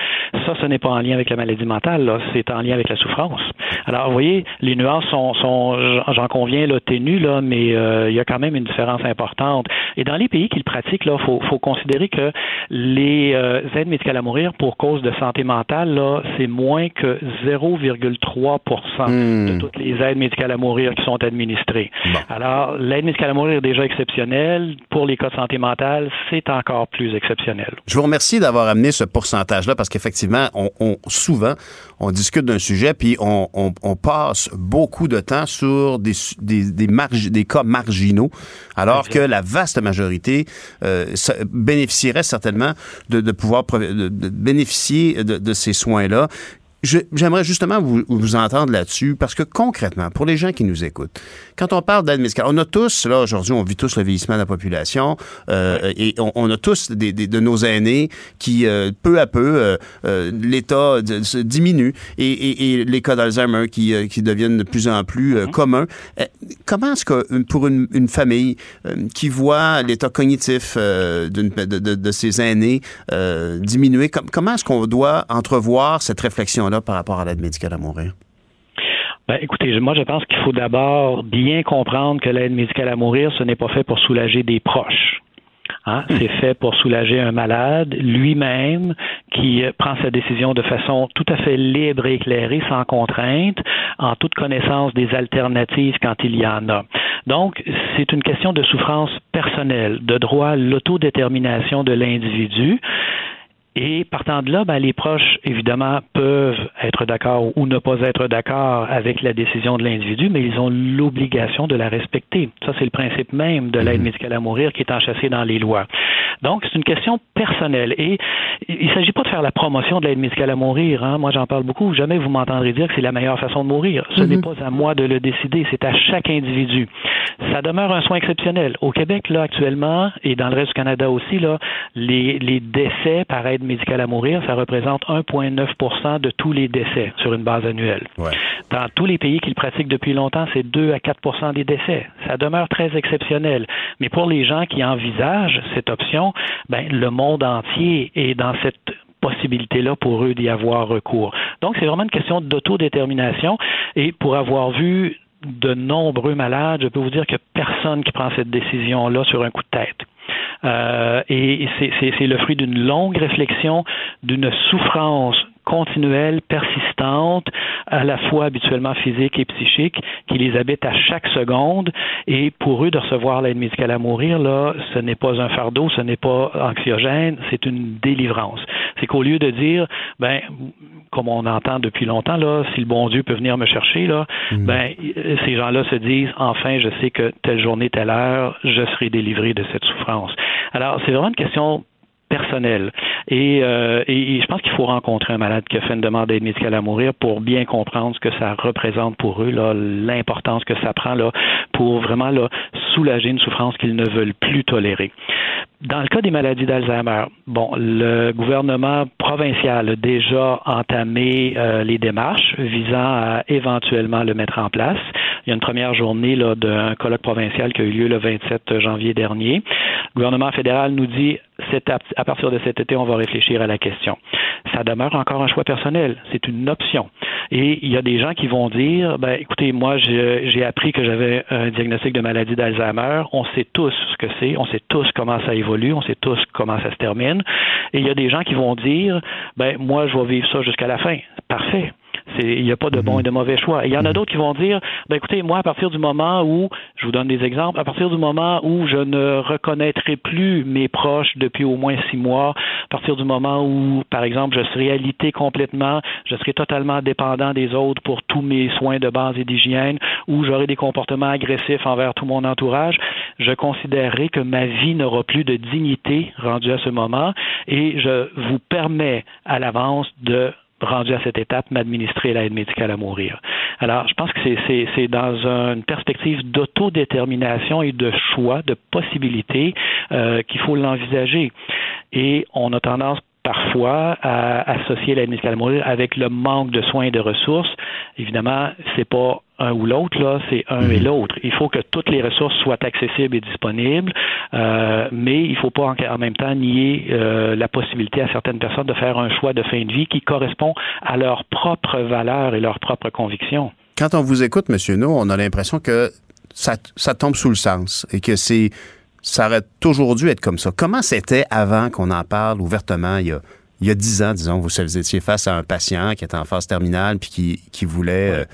Speaker 10: ça, ce n'est pas en lien avec la maladie mentale, c'est en lien avec la souffrance. Alors, vous voyez, les nuances sont, sont j'en conviens, là, ténues, là, mais il y a quand même une différence importante. Et dans les pays qui le pratiquent, il faut, faut considérer que les aides médicales à mourir pour cause de santé mentale, là, c'est moins que 0,3% hmm. de toutes les aides médicales à mourir qui sont administrées. Alors, l'aide médicale à mourir est déjà exceptionnelle. Pour les cas de santé mentale, c'est encore plus exceptionnel.
Speaker 3: Je vous remercie d'avoir amené ce pourcentage-là parce qu'effectivement, on, souvent, on discute d'un sujet puis on, passe beaucoup de temps sur des, des, des, cas marginaux, alors que la vaste majorité euh, bénéficierait certainement de, pouvoir bénéficier de ces soins-là J'aimerais justement vous, vous entendre là-dessus parce que concrètement, pour les gens qui nous écoutent, quand on parle d'aide médicale, on a tous, là aujourd'hui, on vit tous le vieillissement de la population euh, et on, a tous des, de nos aînés qui, euh, peu à peu, euh, l'état diminue et, et, les cas d'Alzheimer qui, qui deviennent de plus en plus mm-hmm. communs. comment est-ce que pour une, une famille qui voit l'état cognitif de, de, de, ses aînés diminuer, comment est-ce qu'on doit entrevoir cette réflexion par rapport à l'aide médicale à mourir?
Speaker 10: Ben, écoutez, moi, je pense qu'il faut d'abord bien comprendre que l'aide médicale à mourir, ce n'est pas fait pour soulager des proches. Hein? Hmm. C'est fait pour soulager un malade lui-même qui prend sa décision de façon tout à fait libre et éclairée, sans contrainte, en toute connaissance des alternatives quand il y en a. Donc, c'est une question de souffrance personnelle, de droit à l'autodétermination de l'individu. Et partant de là, ben, les proches, évidemment, peuvent être d'accord ou ne pas être d'accord avec la décision de l'individu, mais ils ont l'obligation de la respecter. Ça, c'est le principe même de l'aide mhm. médicale à mourir qui est enchâssé dans les lois. Donc, c'est une question personnelle. Et il ne s'agit pas de faire la promotion de l'aide médicale à mourir. Hein. Moi, j'en parle beaucoup. Jamais vous m'entendrez dire que c'est la meilleure façon de mourir. Ce n'est mhm. pas à moi de le décider. C'est à chaque individu. Ça demeure un soin exceptionnel. Au Québec, là, actuellement, et dans le reste du Canada aussi, là, les, les décès par aide médicale à mourir, ça représente 1,9 de tous les décès sur une base annuelle. Dans tous les pays qui le pratiquent depuis longtemps, c'est 2 à 4% des décès. Ça demeure très exceptionnel. Mais pour les gens qui envisagent cette option, ben, le monde entier est dans cette possibilité-là pour eux d'y avoir recours. Donc, c'est vraiment une question d'autodétermination. Et pour avoir vu de nombreux malades, je peux vous dire a personne qui prend cette décision-là sur un coup de tête. Euh, et c'est le fruit d'une longue réflexion, d'une souffrance continuelle, persistante, à la fois habituellement physique et psychique, qui les habite à chaque seconde. Et pour eux, de recevoir l'aide médicale à mourir, là, ce n'est pas un fardeau, ce n'est pas anxiogène, c'est une délivrance. C'est qu'au lieu de dire, ben, comme on entend depuis longtemps, là, si le bon Dieu peut venir me chercher, là, mm. ben, ces gens-là se disent, enfin, je sais que telle journée, telle heure, je serai délivré de cette souffrance. Alors, c'est vraiment une question personnel. Et, euh, et, je pense qu'il faut rencontrer un malade qui a fait une demande d'aide médicale à mourir pour bien comprendre ce que ça représente pour eux, l'importance que ça prend là, pour vraiment là, soulager une souffrance qu'ils ne veulent plus tolérer. Dans le cas des maladies d'Alzheimer, bon, le gouvernement provincial a déjà entamé euh, les démarches visant à éventuellement le mettre en place. Il y a une première journée là, d'un colloque provincial qui a eu lieu le 27 janvier dernier. Le gouvernement fédéral nous dit à partir de cet été, on va réfléchir à la question. Ça demeure encore un choix personnel. C'est une option. Et il y a des gens qui vont dire, ben, écoutez, moi, j'ai appris que j'avais un diagnostic de maladie d'Alzheimer. On sait tous ce que c'est. On sait tous comment ça évolue. On sait tous comment ça se termine. Et il y a des gens qui vont dire, ben, moi, je vais vivre ça jusqu'à la fin. Parfait. Il n'y a pas de bon et de mauvais choix. il y en a mhm. d'autres qui vont dire, ben écoutez, moi, à partir du moment où, je vous donne des exemples, à partir du moment où je ne reconnaîtrai plus mes proches depuis au moins six mois, à partir du moment où, par exemple, je serai alité complètement, je serai totalement dépendant des autres pour tous mes soins de base et d'hygiène, ou j'aurai des comportements agressifs envers tout mon entourage, je considérerai que ma vie n'aura plus de dignité rendue à ce moment et je vous permets à l'avance de rendu à cette étape, m'administrer l'aide médicale à mourir. Alors, je pense que c'est dans une perspective d'autodétermination et de choix, de possibilité euh, qu'il faut l'envisager. Et on a tendance parfois à associer l'aide médicale mourir avec le manque de soins et de ressources. Évidemment, c'est pas un ou l'autre, là, c'est un et mhm. l'autre. Il faut que toutes les ressources soient accessibles et disponibles, euh, mais il ne faut pas en, même temps nier euh, la possibilité à certaines personnes de faire un choix de fin de vie qui correspond à leurs propres valeurs et leurs propres convictions.
Speaker 3: Quand on vous écoute, M. No, on a l'impression que ça, ça tombe sous le sens et que c'est ça aurait toujours dû être comme ça. Comment c'était avant qu'on en parle ouvertement il y a il y a dix ans, disons, vous étiez face à un patient qui était en phase terminale puis qui, qui voulait euh,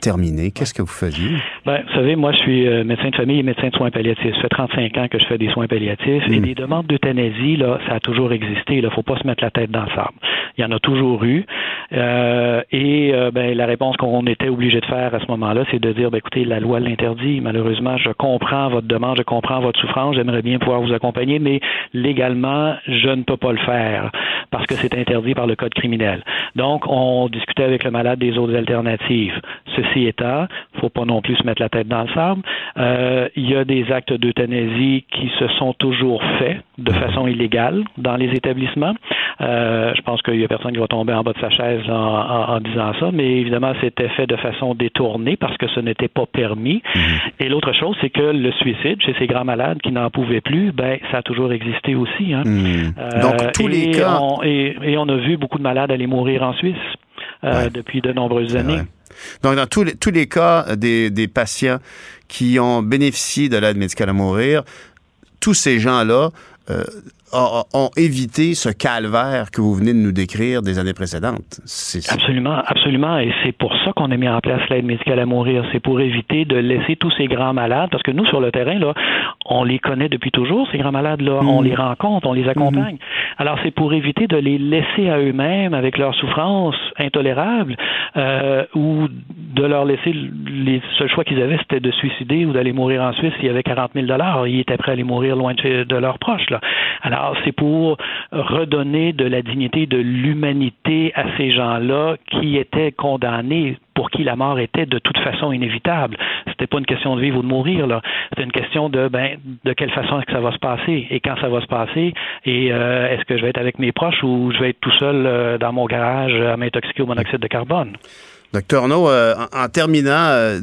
Speaker 3: terminé. Qu'est-ce que vous faisiez?
Speaker 10: Ben, vous savez, moi, je suis euh, médecin de famille et médecin de soins palliatifs. Ça fait 35 ans que je fais des soins palliatifs. Et hmm. des demandes d'euthanasie, là, ça a toujours existé. Il ne faut pas se mettre la tête dans le sable. Il y en a toujours eu. Euh, et euh, ben, la réponse qu'on était obligé de faire à ce moment-là, c'est de dire, ben, écoutez, la loi l'interdit. Malheureusement, je comprends votre demande, je comprends votre souffrance, j'aimerais bien pouvoir vous accompagner, mais légalement, je ne peux pas le faire parce que c'est interdit par le code criminel. Donc, on discutait avec le malade des autres alternatives. Ceci étant, faut pas non plus se mettre la tête dans le sable. Euh, il y a des actes d'euthanasie qui se sont toujours faits de façon illégale dans les établissements. Euh, je pense qu'il y a personne qui va tomber en bas de sa chaise en, disant ça, mais évidemment, c'était fait de façon détournée parce que ce n'était pas permis. Mhm. Et l'autre chose, c'est que le suicide chez ces grands malades qui n'en pouvaient plus, ben, ça a toujours existé aussi. Hein.
Speaker 3: Mhm. Donc, tous les cas.
Speaker 10: et, on a vu beaucoup de malades aller mourir en Suisse. Euh, depuis de nombreuses années.
Speaker 3: Donc, dans tous les, tous les cas des, des patients qui ont bénéficié de l'aide médicale à mourir, tous ces gens-là, euh, ont évité ce calvaire que vous venez de nous décrire des années précédentes.
Speaker 10: Absolument, absolument. Et c'est pour ça qu'on a mis en place l'aide médicale à mourir. C'est pour éviter de laisser tous ces grands malades, parce que nous, sur le terrain, là, on les connaît depuis toujours, ces grands malades-là. On mm. les rencontre, on les accompagne. Mm-hmm. Alors, c'est pour éviter de les laisser à eux-mêmes avec leurs souffrances intolérables euh, ou de leur laisser les seuls choix qu'ils avaient, c'était de suicider ou d'aller mourir en Suisse s'il y avait 40 000 Ils étaient prêts à aller mourir loin de, de leurs proches. Là. Alors, c'est pour redonner de la dignité, de l'humanité à ces gens-là qui étaient condamnés pour qui la mort était de toute façon inévitable. C'était pas une question de vivre ou de mourir là. C'était une question de ben de quelle façon est-ce que ça va se passer et quand ça va se passer et euh, est-ce que je vais être avec mes proches ou je vais être tout seul euh, dans mon garage à m'intoxiquer au monoxyde de carbone?
Speaker 3: Docteur Arnaud, euh, en, terminant, euh,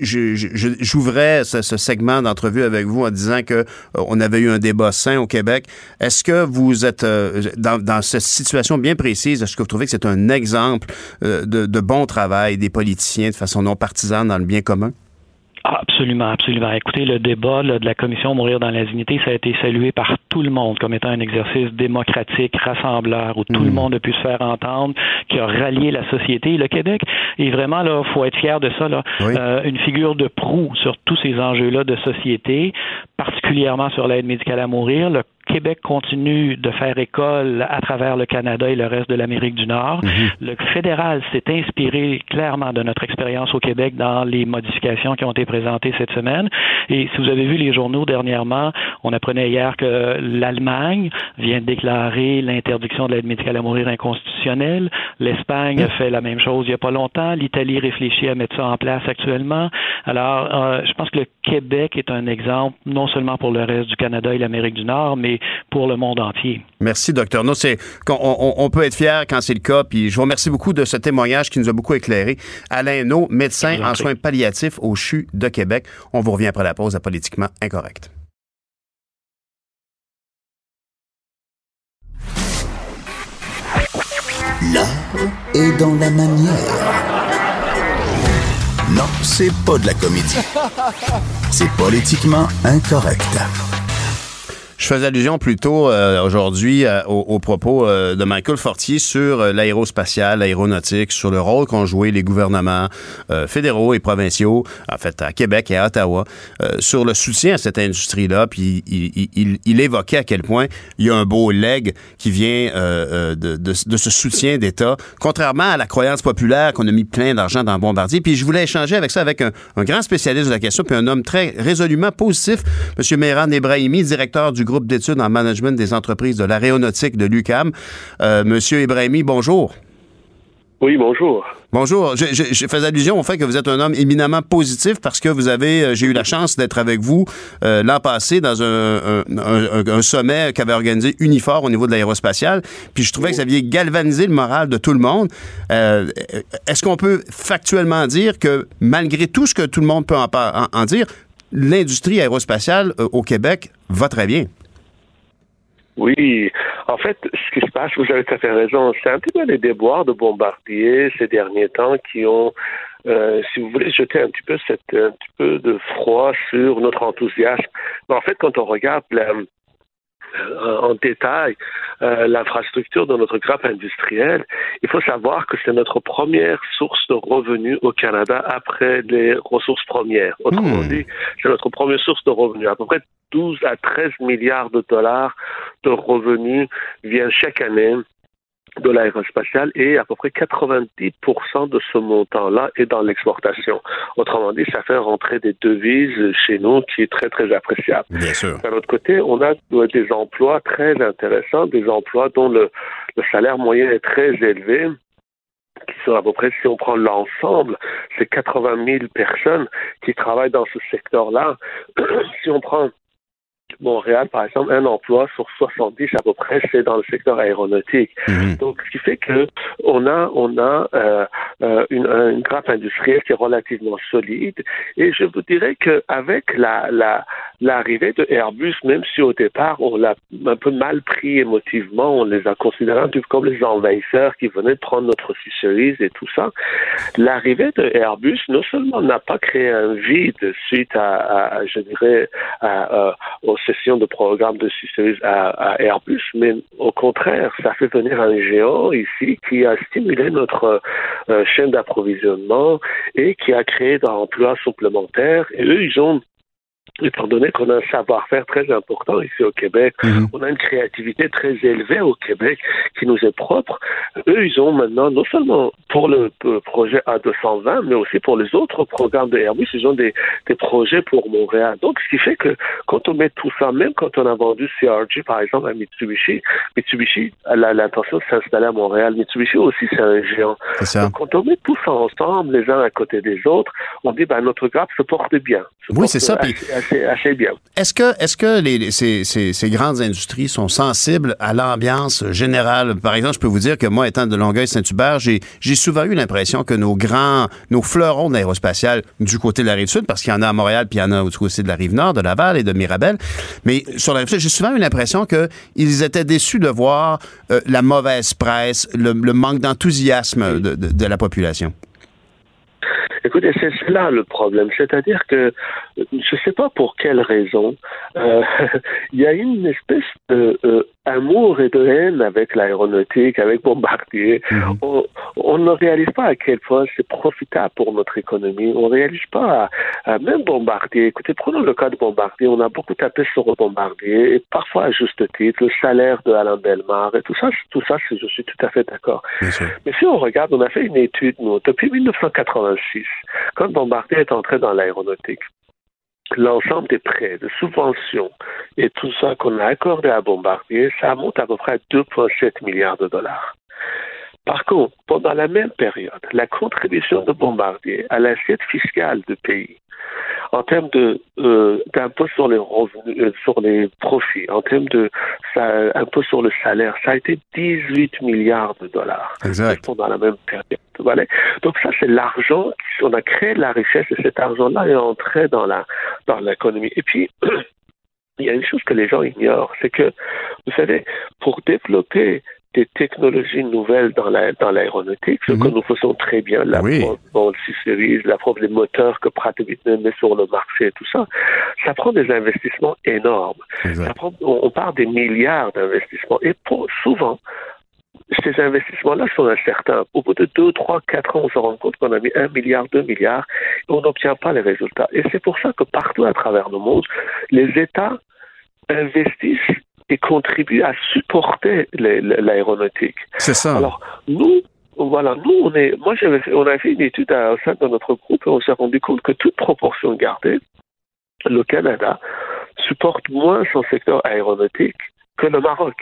Speaker 3: j'ouvrais ce, segment d'entrevue avec vous en disant que euh, on avait eu un débat sain au Québec. Est-ce que vous êtes dans, cette situation bien précise, est-ce que vous trouvez que c'est un exemple de, de bon travail des politiciens de façon non partisane dans le bien commun?
Speaker 10: Absolument, absolument. Écoutez, le débat de la commission Mourir dans la dignité, ça a été salué par tout le monde comme étant un exercice démocratique, rassembleur, où tout le hmm. monde a pu se faire entendre, qui a rallié la société. Le Québec est vraiment, là, faut être fier de ça, là, euh, une figure de proue sur tous ces enjeux-là de société, particulièrement sur l'aide médicale à mourir. Le Québec continue de faire école à travers le Canada et le reste de l'Amérique du Nord. Mhm. Le fédéral s'est inspiré clairement de notre expérience au Québec dans les modifications qui ont été présentées cette semaine. Et si vous avez vu les journaux dernièrement, on apprenait hier que l'Allemagne vient de déclarer l'interdiction de l'aide médicale à mourir inconstitutionnelle. L'Espagne a fait la même chose il n'y a pas longtemps. L'Italie réfléchit à mettre ça en place actuellement. Alors, euh, je pense que le Québec est un exemple non seulement pour le reste du Canada et l'Amérique du Nord, mais pour le monde entier.
Speaker 3: Merci, docteur. No, c'est, on, on, peut être fier quand c'est le cas. Puis je vous remercie beaucoup de ce témoignage qui nous a beaucoup éclairé. Alain No, médecin en soins palliatifs au CHU de Québec. On vous revient après la pause à Politiquement Incorrect.
Speaker 2: L'art est dans la manière. Non, c'est pas de la comédie. C'est politiquement incorrect.
Speaker 3: Je faisais allusion plutôt euh, aujourd'hui euh, aux, propos euh, de Michael Fortier sur l'aérospatiale, l'aéronautique, sur le rôle qu'ont joué les gouvernements fédéraux et provinciaux, en fait à Québec et à Ottawa, sur le soutien à cette industrie-là. Puis il, il, évoquait à quel point il y a un beau leg qui vient de, de, de, ce soutien d'État, contrairement à la croyance populaire qu'on a mis plein d'argent dans Bombardier. Puis je voulais échanger avec ça avec un, un, grand spécialiste de la question, puis un homme très résolument positif, M. Mehran Ebrahimi, directeur du groupe d'études en management des entreprises de l'aéronautique de l'UCAM. Euh, Monsieur Ibrahimi, bonjour.
Speaker 11: Oui, bonjour.
Speaker 3: Bonjour. Je, fais allusion au fait que vous êtes un homme éminemment positif parce que vous avez, euh, j'ai eu la chance d'être avec vous euh, l'an passé dans un, sommet qu'avait organisé Unifor au niveau de l'aérospatiale. Puis je trouvais que ça avait galvanisé le moral de tout le monde. Est-ce qu'on peut factuellement dire que malgré tout ce que tout le monde peut en dire, l'industrie aérospatiale au Québec va très bien?
Speaker 11: Oui, en fait, ce qui se passe, vous avez tout à fait raison, c'est un petit peu les déboires de Bombardier ces derniers temps qui ont, euh, si vous voulez, jeté un petit peu cette, un petit peu de froid sur notre enthousiasme. Mais en fait, quand on regarde la, en détail euh, l'infrastructure de notre grappe industrielle, il faut savoir que c'est notre première source de revenus au Canada après les ressources premières. Autrement hmm. dit, c'est notre première source de revenus. À peu près 12 à 13 milliards de dollars de revenus viennent chaque année de l'aérospatiale et à peu près 90% de ce montant-là est dans l'exportation. Autrement dit, ça fait rentrer des devises chez nous qui est très, très appréciable.
Speaker 3: Bien sûr.
Speaker 11: D'un autre côté, on a des emplois très intéressants, des emplois dont le, le salaire moyen est très élevé qui sont à peu près, si on prend l'ensemble, c'est 80 000 personnes qui travaillent dans ce secteur-là. si on prend Montréal, par exemple, un emploi sur 70 à peu près, c'est dans le secteur aéronautique. Mhm. Donc, ce qui fait que on a, on a euh, euh, une, une grappe industrielle qui est relativement solide. Et je vous dirais qu'avec la, la, l'arrivée de Airbus, même si au départ on l'a un peu mal pris émotivement, on les a considérés un peu comme les envahisseurs qui venaient de prendre notre fisheries et tout ça, l'arrivée de Airbus non seulement n'a pas créé un vide suite à, je dirais, à, euh, concession de programmes de C-Series à, Airbus, mais au contraire, ça fait venir un géant ici qui a stimulé notre euh, chaîne d'approvisionnement et qui a créé d'emplois supplémentaires. Et eux, ils ont étant donné qu'on a un savoir-faire très important ici au Québec,
Speaker 3: Mhm.
Speaker 11: on a une créativité très élevée au Québec qui nous est propre. Eux, ils ont maintenant, non seulement pour le projet A220, mais aussi pour les autres programmes de Airbus, ils ont des, des projets pour Montréal. Donc, ce qui fait que quand on met tout ça, même quand on a vendu CRG, par exemple, à Mitsubishi, Mitsubishi a l'intention de s'installer à Montréal. Mitsubishi aussi, c'est un géant.
Speaker 3: Ça.
Speaker 11: Donc, quand on met tout ça ensemble, les uns à côté des autres, on dit, ben, notre grappe se porte bien. Se
Speaker 3: Oui, c'est ça, puis-
Speaker 11: Assez,
Speaker 3: Est-ce que, est-ce que ces, grandes industries sont sensibles à l'ambiance générale? Par exemple, je peux vous dire que moi, étant de Longueuil-Saint-Hubert, j'ai, souvent eu l'impression que nos grands, nos fleurons de l'aérospatiale du côté de la rive sud, parce qu'il y en a à Montréal, puis il y en a du côté de la rive nord, de Laval et de Mirabel, mais sur la rive sud, j'ai souvent eu l'impression qu'ils étaient déçus de voir euh, la mauvaise presse, le, manque d'enthousiasme de, de- de la population.
Speaker 11: Écoutez, c'est là le problème. C'est-à-dire que je ne sais pas pour quelle raison, euh, il y a une espèce de euh, amour et de haine avec l'aéronautique, avec Bombardier. On, on ne réalise pas à quel point c'est profitable pour notre économie. On ne réalise pas, à, à même Bombardier. Écoutez, prenons le cas de Bombardier. On a beaucoup tapé sur Bombardier, et parfois à juste titre, le salaire de Alain Belmar et tout ça, tout ça, je suis tout à fait d'accord. Mais si on regarde, on a fait une étude, nous, depuis 1986, quand Bombardier est entré dans l'aéronautique, l'ensemble des prêts, de subventions et tout ça qu'on a accordé à Bombardier, ça monte à peu près à 2,7 milliards de dollars. Par contre, pendant la même période, la contribution de Bombardier à l'assiette fiscale du pays, en termes de euh, d'impôt sur les revenus, euh, sur les profits, en termes de ça, impôt sur le salaire, ça a été 18 milliards de dollars
Speaker 3: Exact.
Speaker 11: pendant la même période. Voilà. Donc ça, c'est l'argent, on a créé de la richesse et cet argent-là est entré dans la dans l'économie. Et puis, il y a une chose que les gens ignorent, c'est que, vous savez, pour développer des technologies nouvelles dans la dans l'aéronautique, ce que nous faisons très bien, la
Speaker 3: Oui.
Speaker 11: preuve dans le C-Series, la preuve des moteurs que Pratt Whitney met sur le marché tout ça, ça prend des investissements énormes. Ça prend- on, on parle des milliards d'investissements. Et pour, souvent, ces investissements-là sont incertains. Au bout de deux, trois, quatre ans, on se rend compte qu'on a mis un milliard, deux milliards, et on n'obtient pas les résultats. Et c'est pour ça que partout à travers le monde, les États investissent et contribuent à supporter l'aéronautique.
Speaker 3: C'est ça.
Speaker 11: Alors, nous, voilà, nous, on est, moi, on a fait une étude à- au sein de notre groupe et on s'est rendu compte que toute proportion gardée, le Canada supporte moins son secteur aéronautique que le Maroc.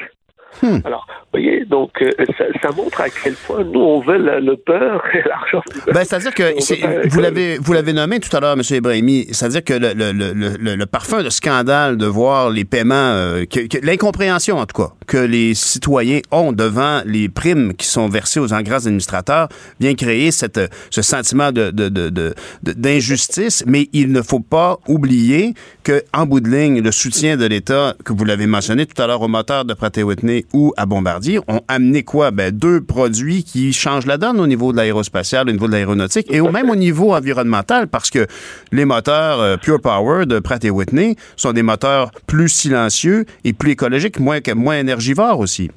Speaker 3: Hmm.
Speaker 11: Alors, vous voyez, donc, euh, ça, ça montre à quel point nous, on veut le, le beurre et l'argent.
Speaker 3: Ben, c'est-à-dire que vous l'avez vous l'avez nommé tout à l'heure, M. Ibrahimi. C'est-à-dire que le, le, le, le, parfum de scandale de voir les paiements, euh, l'incompréhension en tout cas, que les citoyens ont devant les primes qui sont versées aux grands administrateurs vient créer cette, ce sentiment de, de, de, de- de- d'injustice. Mais il ne faut pas oublier que en bout de ligne, le soutien de l'État, que vous l'avez mentionné tout à l'heure au moteur de Pratt Whitney ou à Bombardier, ont amené quoi? Ben, deux produits qui changent la donne au niveau de l'aérospatiale, au niveau de l'aéronautique et même au niveau environnemental parce que les moteurs euh, Pure Power de Pratt Whitney sont des moteurs plus silencieux et plus écologiques, moins, moins énergivores aussi.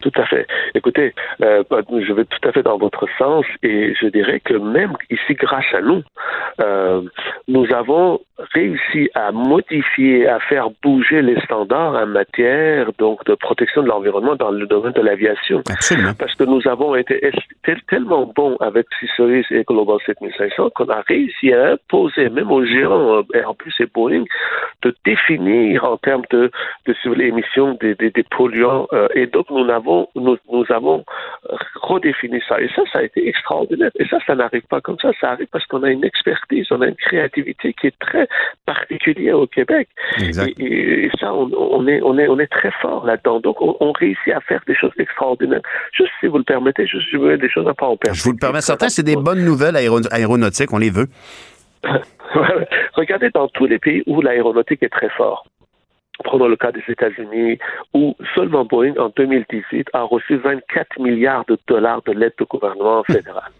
Speaker 11: Tout à fait. Écoutez, euh, je vais tout à fait dans votre sens et je dirais que même ici, grâce à nous, euh, nous avons réussi à modifier, à faire bouger les standards en matière donc de protection de l'environnement dans le domaine de l'aviation. Parce que nous avons été tellement bons avec Ciceris et Global 7500 qu'on a réussi à imposer, même aux géants euh, Airbus et Boeing, de définir en termes de, de sur l'émission des, des, des polluants. euh, et donc, nous avons, nous, nous avons euh, redéfini ça. Et ça, ça a été extraordinaire. Et ça, ça n'arrive pas comme ça. Ça arrive parce qu'on a une expertise, on a une créativité qui est très particulière au Québec.
Speaker 3: Exact.
Speaker 11: Et, ça, on, on est, on, est, on est très fort là-dedans. Donc, on, on réussit à faire des choses extraordinaires. Juste si vous le permettez, juste je veux des choses à pas en
Speaker 3: Je vous le permets, certains, c'est des bonnes nouvelles aéro- aéronautiques, on les veut.
Speaker 11: Regardez dans tous les pays où l'aéronautique est très fort. Prenons le cas des États-Unis, où seulement Boeing, en 2018, a reçu 24 milliards de dollars de l'aide du gouvernement fédéral.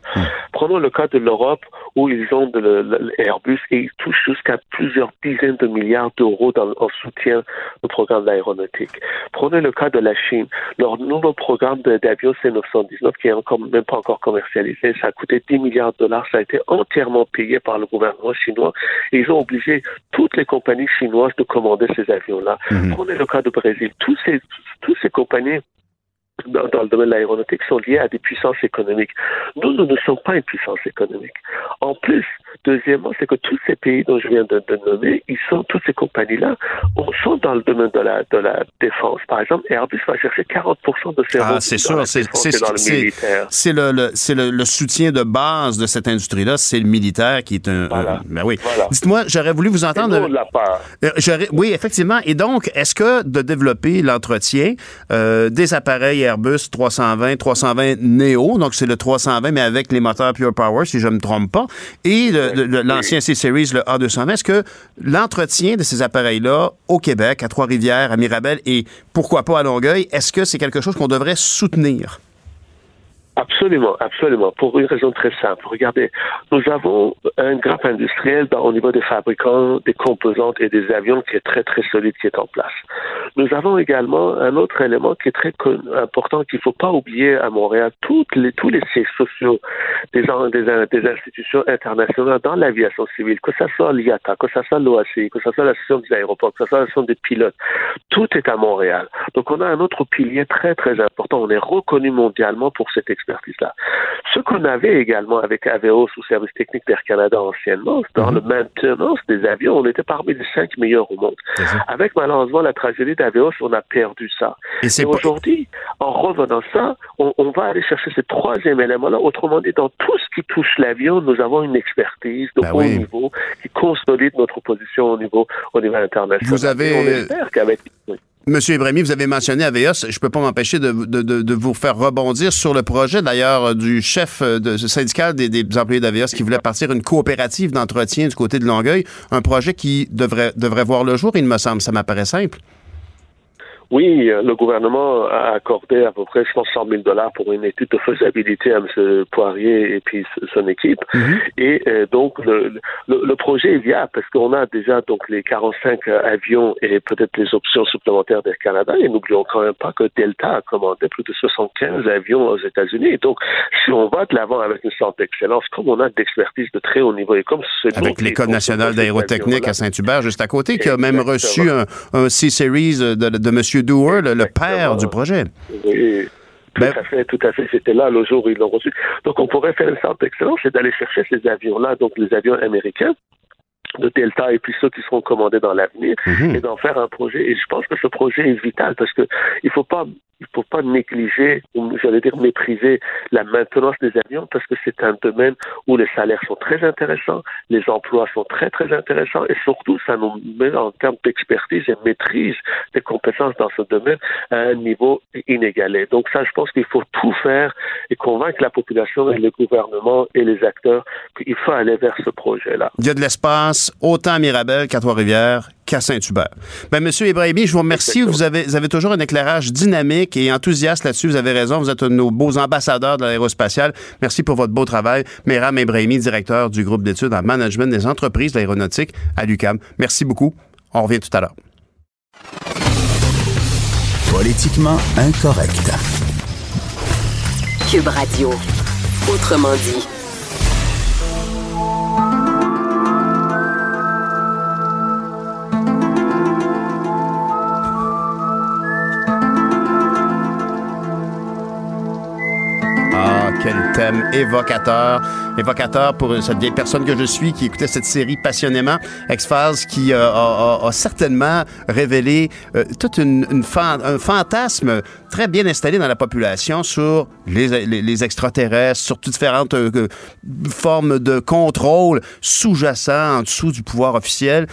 Speaker 11: Prenons le cas de l'Europe, où ils ont de l'Airbus et ils touchent jusqu'à plusieurs dizaines de milliards d'euros en soutien au programme d'aéronautique. Prenez le cas de la Chine. Leur nouveau programme d'avion C919, qui est encore, même pas encore commercialisé, ça a coûté 10 milliards de dollars. Ça a été entièrement payé par le gouvernement chinois. Et ils ont obligé toutes les compagnies chinoises de commander ces avions-là. Mhm. Prenez le cas du Brésil. Tous ces, tous ces compagnies dans, le domaine de l'aéronautique sont liées à des puissances économiques. Nous, nous ne sommes pas une puissance économique. En plus, deuxièmement, c'est que tous ces pays dont je viens de, nommer, ils sont, toutes ces compagnies-là, sont dans le domaine de la, de la défense. Par exemple, Airbus va chercher 40 de ses
Speaker 3: ah, c'est sûr, c'est C'est le, le, le, le, soutien de base de cette industrie-là, c'est le militaire qui est un. ben oui. Dites-moi, j'aurais voulu vous entendre.
Speaker 11: De la part.
Speaker 3: Euh, oui, effectivement. Et donc, est-ce que de développer l'entretien euh, des appareils Airbus 320, 320 Neo, donc c'est le 320, mais avec les moteurs Pure Power, si je ne me trompe pas, et l'ancien C-Series, le A220. Est-ce que l'entretien de ces appareils-là au Québec, à Trois-Rivières, à Mirabel et pourquoi pas à Longueuil, est-ce que c'est quelque chose qu'on devrait soutenir?
Speaker 11: Absolument, absolument. Pour une raison très simple. Regardez, nous avons un grappe industriel dans, au niveau des fabricants, des composantes et des avions qui est très, très solide, qui est en place. Nous avons également un autre élément qui est très important qu'il ne faut pas oublier à Montréal. Toutes les, tous les sièges sociaux des, des, des institutions internationales dans l'aviation civile, que ce soit l'IATA, que ce soit l'OACI, que ce soit l'association des aéroports, que ce soit l'association des pilotes, tout est à Montréal. Donc on a un autre pilier très, très important. On est reconnu mondialement pour cette expérience là Ce qu'on avait également avec Aveos ou Service technique d'Air Canada anciennement, dans mhm. le maintenance des avions, on était parmi les cinq meilleurs au monde. Avec malheureusement la tragédie d'Aveos, on a perdu ça. Et, aujourd'hui, en revenant ça, on, va aller chercher ce troisième élément-là. Autrement dit, dans tout ce qui touche l'avion, nous avons une expertise de ben haut niveau qui consolide notre position au niveau, au niveau international.
Speaker 3: Vous avez... on espère qu'avec... Monsieur Ibrahimi, vous avez mentionné Aveos. Je ne peux pas m'empêcher de, de, vous faire rebondir sur le projet, d'ailleurs, du chef euh, de, syndical des, des employés d'Aveos qui voulait partir une coopérative d'entretien du côté de Longueuil. Un projet qui devrait, devrait voir le jour, il me semble. Ça m'apparaît simple.
Speaker 11: Oui, euh, le gouvernement a accordé à peu près 100 000 dollars pour une étude de faisabilité à M. Poirier et puis son équipe. Mhm. Et euh, donc, le, le, projet est viable parce qu'on a déjà donc les 45 avions et peut-être les options supplémentaires d'Air Canada. Et n'oublions quand même pas que Delta a commandé plus de 75 avions aux États-Unis. Donc, si on va de l'avant avec une sorte d'excellence, comme on a d'expertise de très haut niveau et comme
Speaker 3: Avec l'École nationale d'aérotechnique à Saint-Hubert, juste à côté, qui a même reçu un, un C-Series de, de, de M. Dewar, le, père du projet.
Speaker 11: Oui. Tout ben- à fait, tout à fait. C'était là le jour où ils l'ont reçu. Donc, on pourrait faire une sorte d'excellence, c'est d'aller chercher ces avions-là, donc les avions américains, de Delta et puis ceux qui seront commandés dans l'avenir mhm. et d'en faire un projet. Et je pense que ce projet est vital parce que il faut pas il faut pas négliger ou j'allais dire mépriser la maintenance des avions parce que c'est un domaine où les salaires sont très intéressants, les emplois sont très très intéressants et surtout ça nous met en termes d'expertise et maîtrise des compétences dans ce domaine à un niveau inégalé. Donc ça, je pense qu'il faut tout faire et convaincre la population et le gouvernement et les acteurs qu'il faut aller vers ce projet-là.
Speaker 3: Il y a de l'espace autant à Mirabel qu'à Trois-Rivières qu'à Saint-Hubert. Ben, Monsieur Ibrahimi, je vous remercie. Vous avez, vous avez toujours un éclairage dynamique et enthousiaste là-dessus. Vous avez raison. Vous êtes un de nos beaux ambassadeurs de l'aérospatiale. Merci pour votre beau travail. Méram Ibrahimi, directeur du groupe d'études en management des entreprises d'aéronautique à l'UCAM. Merci beaucoup. On revient tout à l'heure.
Speaker 2: Politiquement incorrect.
Speaker 1: Cube Radio. Autrement dit.
Speaker 3: Quel thème évocateur, évocateur pour cette vieille personne que je suis qui écoutait cette série passionnément, X-Files, qui euh, a, certainement révélé euh, toute une, un fantasme très bien installé dans la population sur les, extraterrestres, sur toutes différentes euh, formes de contrôle sous-jacent en dessous du pouvoir officiel.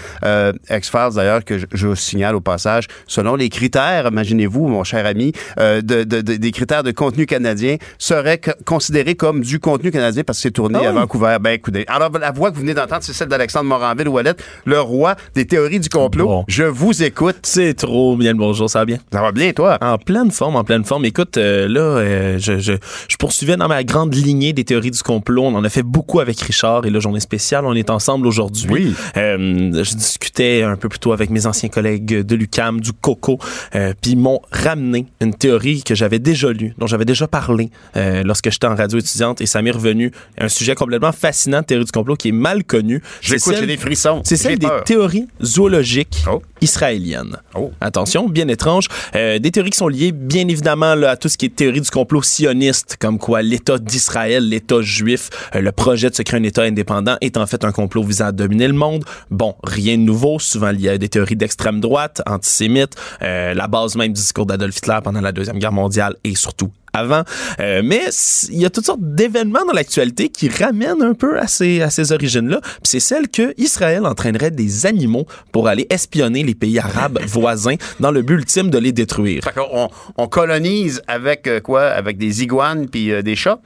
Speaker 3: X-Files, d'ailleurs, que je, signale au passage, selon les critères, imaginez-vous, mon cher ami, de, de, des critères de contenu canadien, serait considéré comme du contenu canadien parce que c'est tourné
Speaker 12: Ah
Speaker 3: à. Vancouver. Ben, écoutez. Alors, la voix que vous venez d'entendre, c'est celle d'Alexandre Moranville Ouellette, le roi des théories du complot.
Speaker 12: Bon.
Speaker 3: Je vous écoute.
Speaker 12: C'est trop bien le bonjour, ça va bien?
Speaker 3: Ça va bien, toi?
Speaker 12: En pleine forme, en pleine forme. Écoute, euh, là, euh, je, je, je poursuivais dans ma grande lignée des théories du complot. On en a fait beaucoup avec Richard et la journée spéciale. On est ensemble aujourd'hui.
Speaker 3: Oui.
Speaker 12: Euh, je discutais un peu plus tôt avec mes anciens collègues de l'UCAM, du COCO, puis ils m'ont ramené une théorie que j'avais déjà lue, dont j'avais déjà parlé lorsque j'étais en radio étudiante, et ça m'est revenu. Un sujet complètement fascinant de théorie du complot qui est mal connu.
Speaker 3: J'écoute, j'ai des frissons.
Speaker 12: c'est celle des théories zoologiques
Speaker 3: Oh.
Speaker 12: israéliennes.
Speaker 3: Oh.
Speaker 12: Attention, bien étrange. Euh, des théories qui sont liées, bien évidemment, là, à tout ce qui est théorie du complot sioniste, comme quoi l'État d'Israël, l'État juif, euh, le projet de se créer un État indépendant est en fait un complot visant à dominer le monde. Bon, rien de nouveau, souvent lié à des théories d'extrême droite, antisémites, euh, la base même du discours d'Adolf Hitler pendant la Deuxième Guerre mondiale et surtout avant. Euh, mais il y a toutes sortes d'événements dans l'actualité qui ramènent un peu à ces, à ces origines-là. Puis c'est celle que Israël entraînerait des animaux pour aller espionner les pays arabes voisins dans le but ultime de les détruire.
Speaker 3: Fait qu'on on, on colonise avec euh, quoi? Avec des iguanes puis euh, des chats?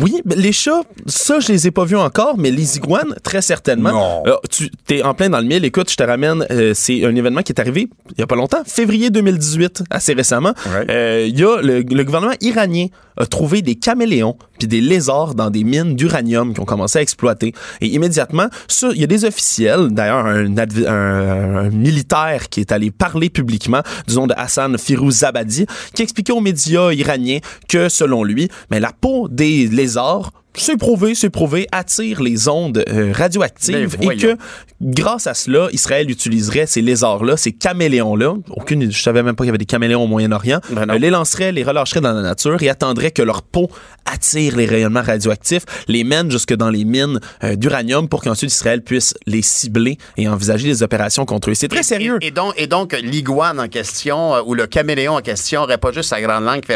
Speaker 12: Oui, les chats, ça, je les ai pas vus encore, mais les iguanes, très certainement.
Speaker 3: Non.
Speaker 12: Euh, tu es en plein dans le mille. Écoute, je te ramène, euh, c'est un événement qui est arrivé il y a pas longtemps, février 2018, assez récemment.
Speaker 3: Ouais.
Speaker 12: Euh, Il y a le, le gouvernement iranien a trouvé des caméléons puis des lézards dans des mines d'uranium qui ont commencé à exploiter. Et immédiatement, il y a des officiels, d'ailleurs un, un- un militaire qui est allé parler publiquement nom de Hassan Firouzabadi, qui expliquait aux médias iraniens que, selon lui, mais la peau des lézards c'est prouvé, c'est prouvé, attire les ondes euh, radioactives
Speaker 3: Ben,
Speaker 12: et que grâce à cela, Israël utiliserait ces lézards-là, ces caméléons-là, aucune, je savais même pas qu'il y avait des caméléons au Moyen-Orient,
Speaker 3: Ben
Speaker 12: euh, les lancerait, les relâcherait dans la nature et attendrait que leur peau attire les rayonnements radioactifs, les mène jusque dans les mines euh, d'uranium pour qu'ensuite Israël puisse les cibler et envisager des opérations contre eux. C'est très sérieux.
Speaker 3: Et, et donc, et donc l'iguane en question ou le caméléon en question aurait pas juste sa grande langue qui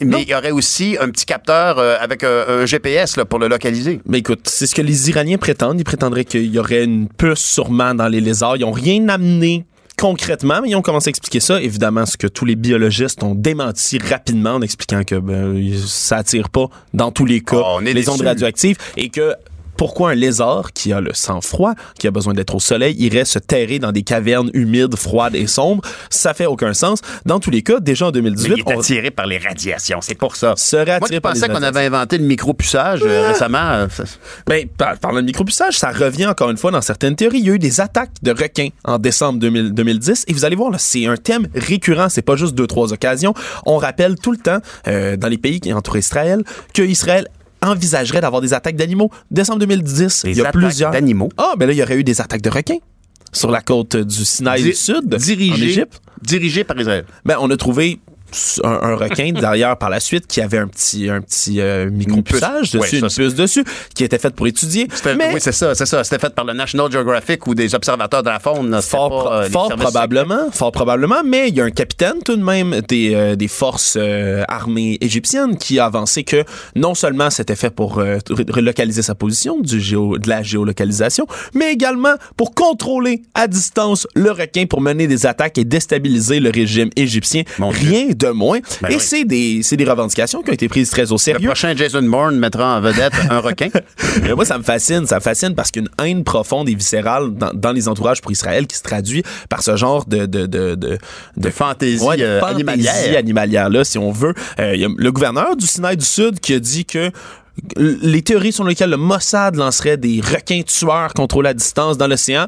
Speaker 3: mais il y aurait aussi un petit capteur euh, avec euh, un GPS là, pour le localiser.
Speaker 12: Mais écoute, c'est ce que les Iraniens prétendent. Ils prétendraient qu'il y aurait une puce sûrement dans les lézards. Ils ont rien amené concrètement, mais ils ont commencé à expliquer ça. Évidemment, ce que tous les biologistes ont démenti rapidement en expliquant que ben, ça attire pas dans tous les cas
Speaker 3: Oh, on est
Speaker 12: les ondes radioactives et que pourquoi un lézard qui a le sang froid, qui a besoin d'être au soleil, irait se terrer dans des cavernes humides, froides et sombres? Ça fait aucun sens. Dans tous les cas, déjà en
Speaker 3: Mais
Speaker 12: 2018,
Speaker 3: il est
Speaker 12: on
Speaker 3: attiré par les radiations, c'est pour ça.
Speaker 12: serait
Speaker 3: Moi
Speaker 12: attiré
Speaker 3: qui
Speaker 12: par les
Speaker 3: pensais qu'on avait inventé le micropuçage euh, récemment. euh, ça-
Speaker 12: Ben, par, parlant de micropuçage, ça revient encore une fois dans certaines théories. Il y a eu des attaques de requins en décembre 2000 2010 et vous allez voir, là, c'est un thème récurrent. C'est pas juste deux, trois occasions. On rappelle tout le temps, euh, dans les pays qui entourent Israël, que Israël envisagerait d'avoir des attaques d'animaux. Décembre 2010,
Speaker 3: Des
Speaker 12: il y a plusieurs...
Speaker 3: d'animaux.
Speaker 12: Ah, ben là, il y aurait eu des attaques de requins sur la côte du Sinaï du Sud, en
Speaker 3: dirigé,
Speaker 12: Égypte.
Speaker 3: dirigé par Israël.
Speaker 12: Ben, on a trouvé un, un requin d'ailleurs par la suite qui avait un petit un petit euh, micropuçage
Speaker 3: puce.
Speaker 12: dessus, une
Speaker 3: ça,
Speaker 12: puce dessus, qui était faite pour étudier.
Speaker 3: C'était-
Speaker 12: Mais
Speaker 3: Oui, c'est ça, c'est ça. C'était fait par le National Geographic ou des observateurs de la faune.
Speaker 12: Fort,
Speaker 3: pas, euh,
Speaker 12: fort probablement, fort probablement, mais il y a un capitaine tout de même des, euh, des forces euh, armées égyptiennes qui a avancé que non seulement c'était fait pour euh, re- relocaliser sa position, du géo, de la géolocalisation, mais également pour contrôler à distance le requin pour mener des attaques et déstabiliser le régime égyptien.
Speaker 3: Mon Dieu.
Speaker 12: De moins.
Speaker 3: Ben
Speaker 12: et
Speaker 3: oui.
Speaker 12: c'est des, c'est des revendications qui ont été prises très au
Speaker 3: Le
Speaker 12: sérieux.
Speaker 3: prochain Jason Bourne mettra en vedette un requin.
Speaker 12: Mais moi, ça me fascine. Ça me fascine parce qu'une haine profonde et viscérale dans, dans les entourages pour Israël qui se traduit par ce genre de... de, de, de,
Speaker 3: De fantaisie
Speaker 12: Ouais,
Speaker 3: euh,
Speaker 12: fantaisie
Speaker 3: animalière.
Speaker 12: animalière, là, si on veut. Euh, y a le gouverneur du Sinaï du Sud qui a dit que les théories sur lesquelles le Mossad lancerait des requins tueurs contrôlés à distance dans l'océan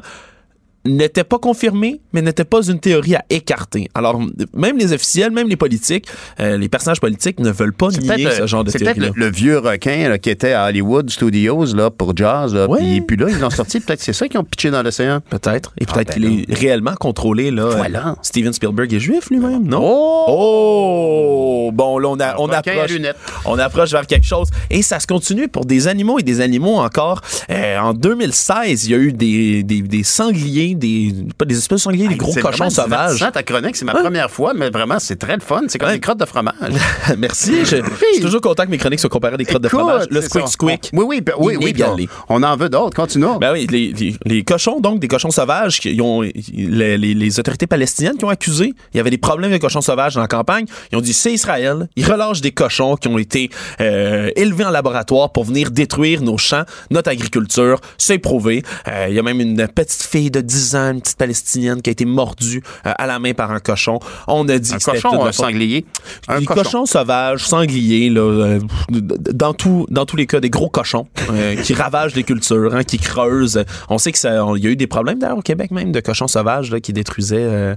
Speaker 12: n'étaient pas confirmées, mais n'étaient pas une théorie à écarter. Alors, même les officiels, même les politiques, euh, les personnages politiques ne veulent pas nier ce genre de
Speaker 3: c'est peut-être
Speaker 12: théorie
Speaker 3: le, le vieux requin là, qui était à Hollywood Studios là, pour jazz. Là,
Speaker 12: Ouais.
Speaker 3: Puis là, ils l'ont sorti. Peut-être que c'est ça qu'ils ont pitché dans l'océan.
Speaker 12: Peut-être. Et peut-être
Speaker 3: ben
Speaker 12: qu'il est réellement contrôlé, là.
Speaker 3: Voilà.
Speaker 12: Euh, Steven Spielberg est juif lui-même, non?
Speaker 3: Oh!
Speaker 12: Oh! Bon, là, on, a, on approche.
Speaker 3: lunettes.
Speaker 12: On approche vers quelque chose. Et ça se continue pour des animaux et des animaux encore. Euh, en 2016, il y a eu des, des, des sangliers sangliers, des pas des espèces de sangliers, des gros
Speaker 3: C'est
Speaker 12: cochons sauvages.
Speaker 3: divertissant, ta chronique, c'est ma première fois, mais vraiment, c'est très le fun. C'est comme des crottes de fromage.
Speaker 12: Merci. Je, suis toujours content que mes chroniques soient comparées à des crottes de fromage. Le
Speaker 3: c'est
Speaker 12: squeak squeak.
Speaker 3: Oui, oui, ben, oui, oui. puis
Speaker 12: Inégalé.
Speaker 3: On, en veut d'autres. Continuons.
Speaker 12: Ben oui, les, les- les cochons, donc, des cochons sauvages, qui ont, les, les- autorités palestiniennes qui ont accusé, il y avait des problèmes les cochons sauvages dans la campagne. Ils ont dit, c'est Israël. Ils relâchent des cochons qui ont été euh, élevés en laboratoire pour venir détruire nos champs, notre agriculture. C'est prouvé. Euh, il y a même une petite fille de 10 ans, une petite palestinienne, qui a été mordue euh, à la main par un cochon. On a dit
Speaker 3: Un
Speaker 12: que c'était
Speaker 3: cochon un sanglier? Un
Speaker 12: des
Speaker 3: cochon.
Speaker 12: cochons sauvages, sangliers, là, euh, dans, tout, dans tous les cas, des gros cochons euh, qui ravagent les cultures, hein, qui creusent. On sait qu'il y a eu des problèmes d'ailleurs au Québec même de cochons sauvages là, qui détruisaient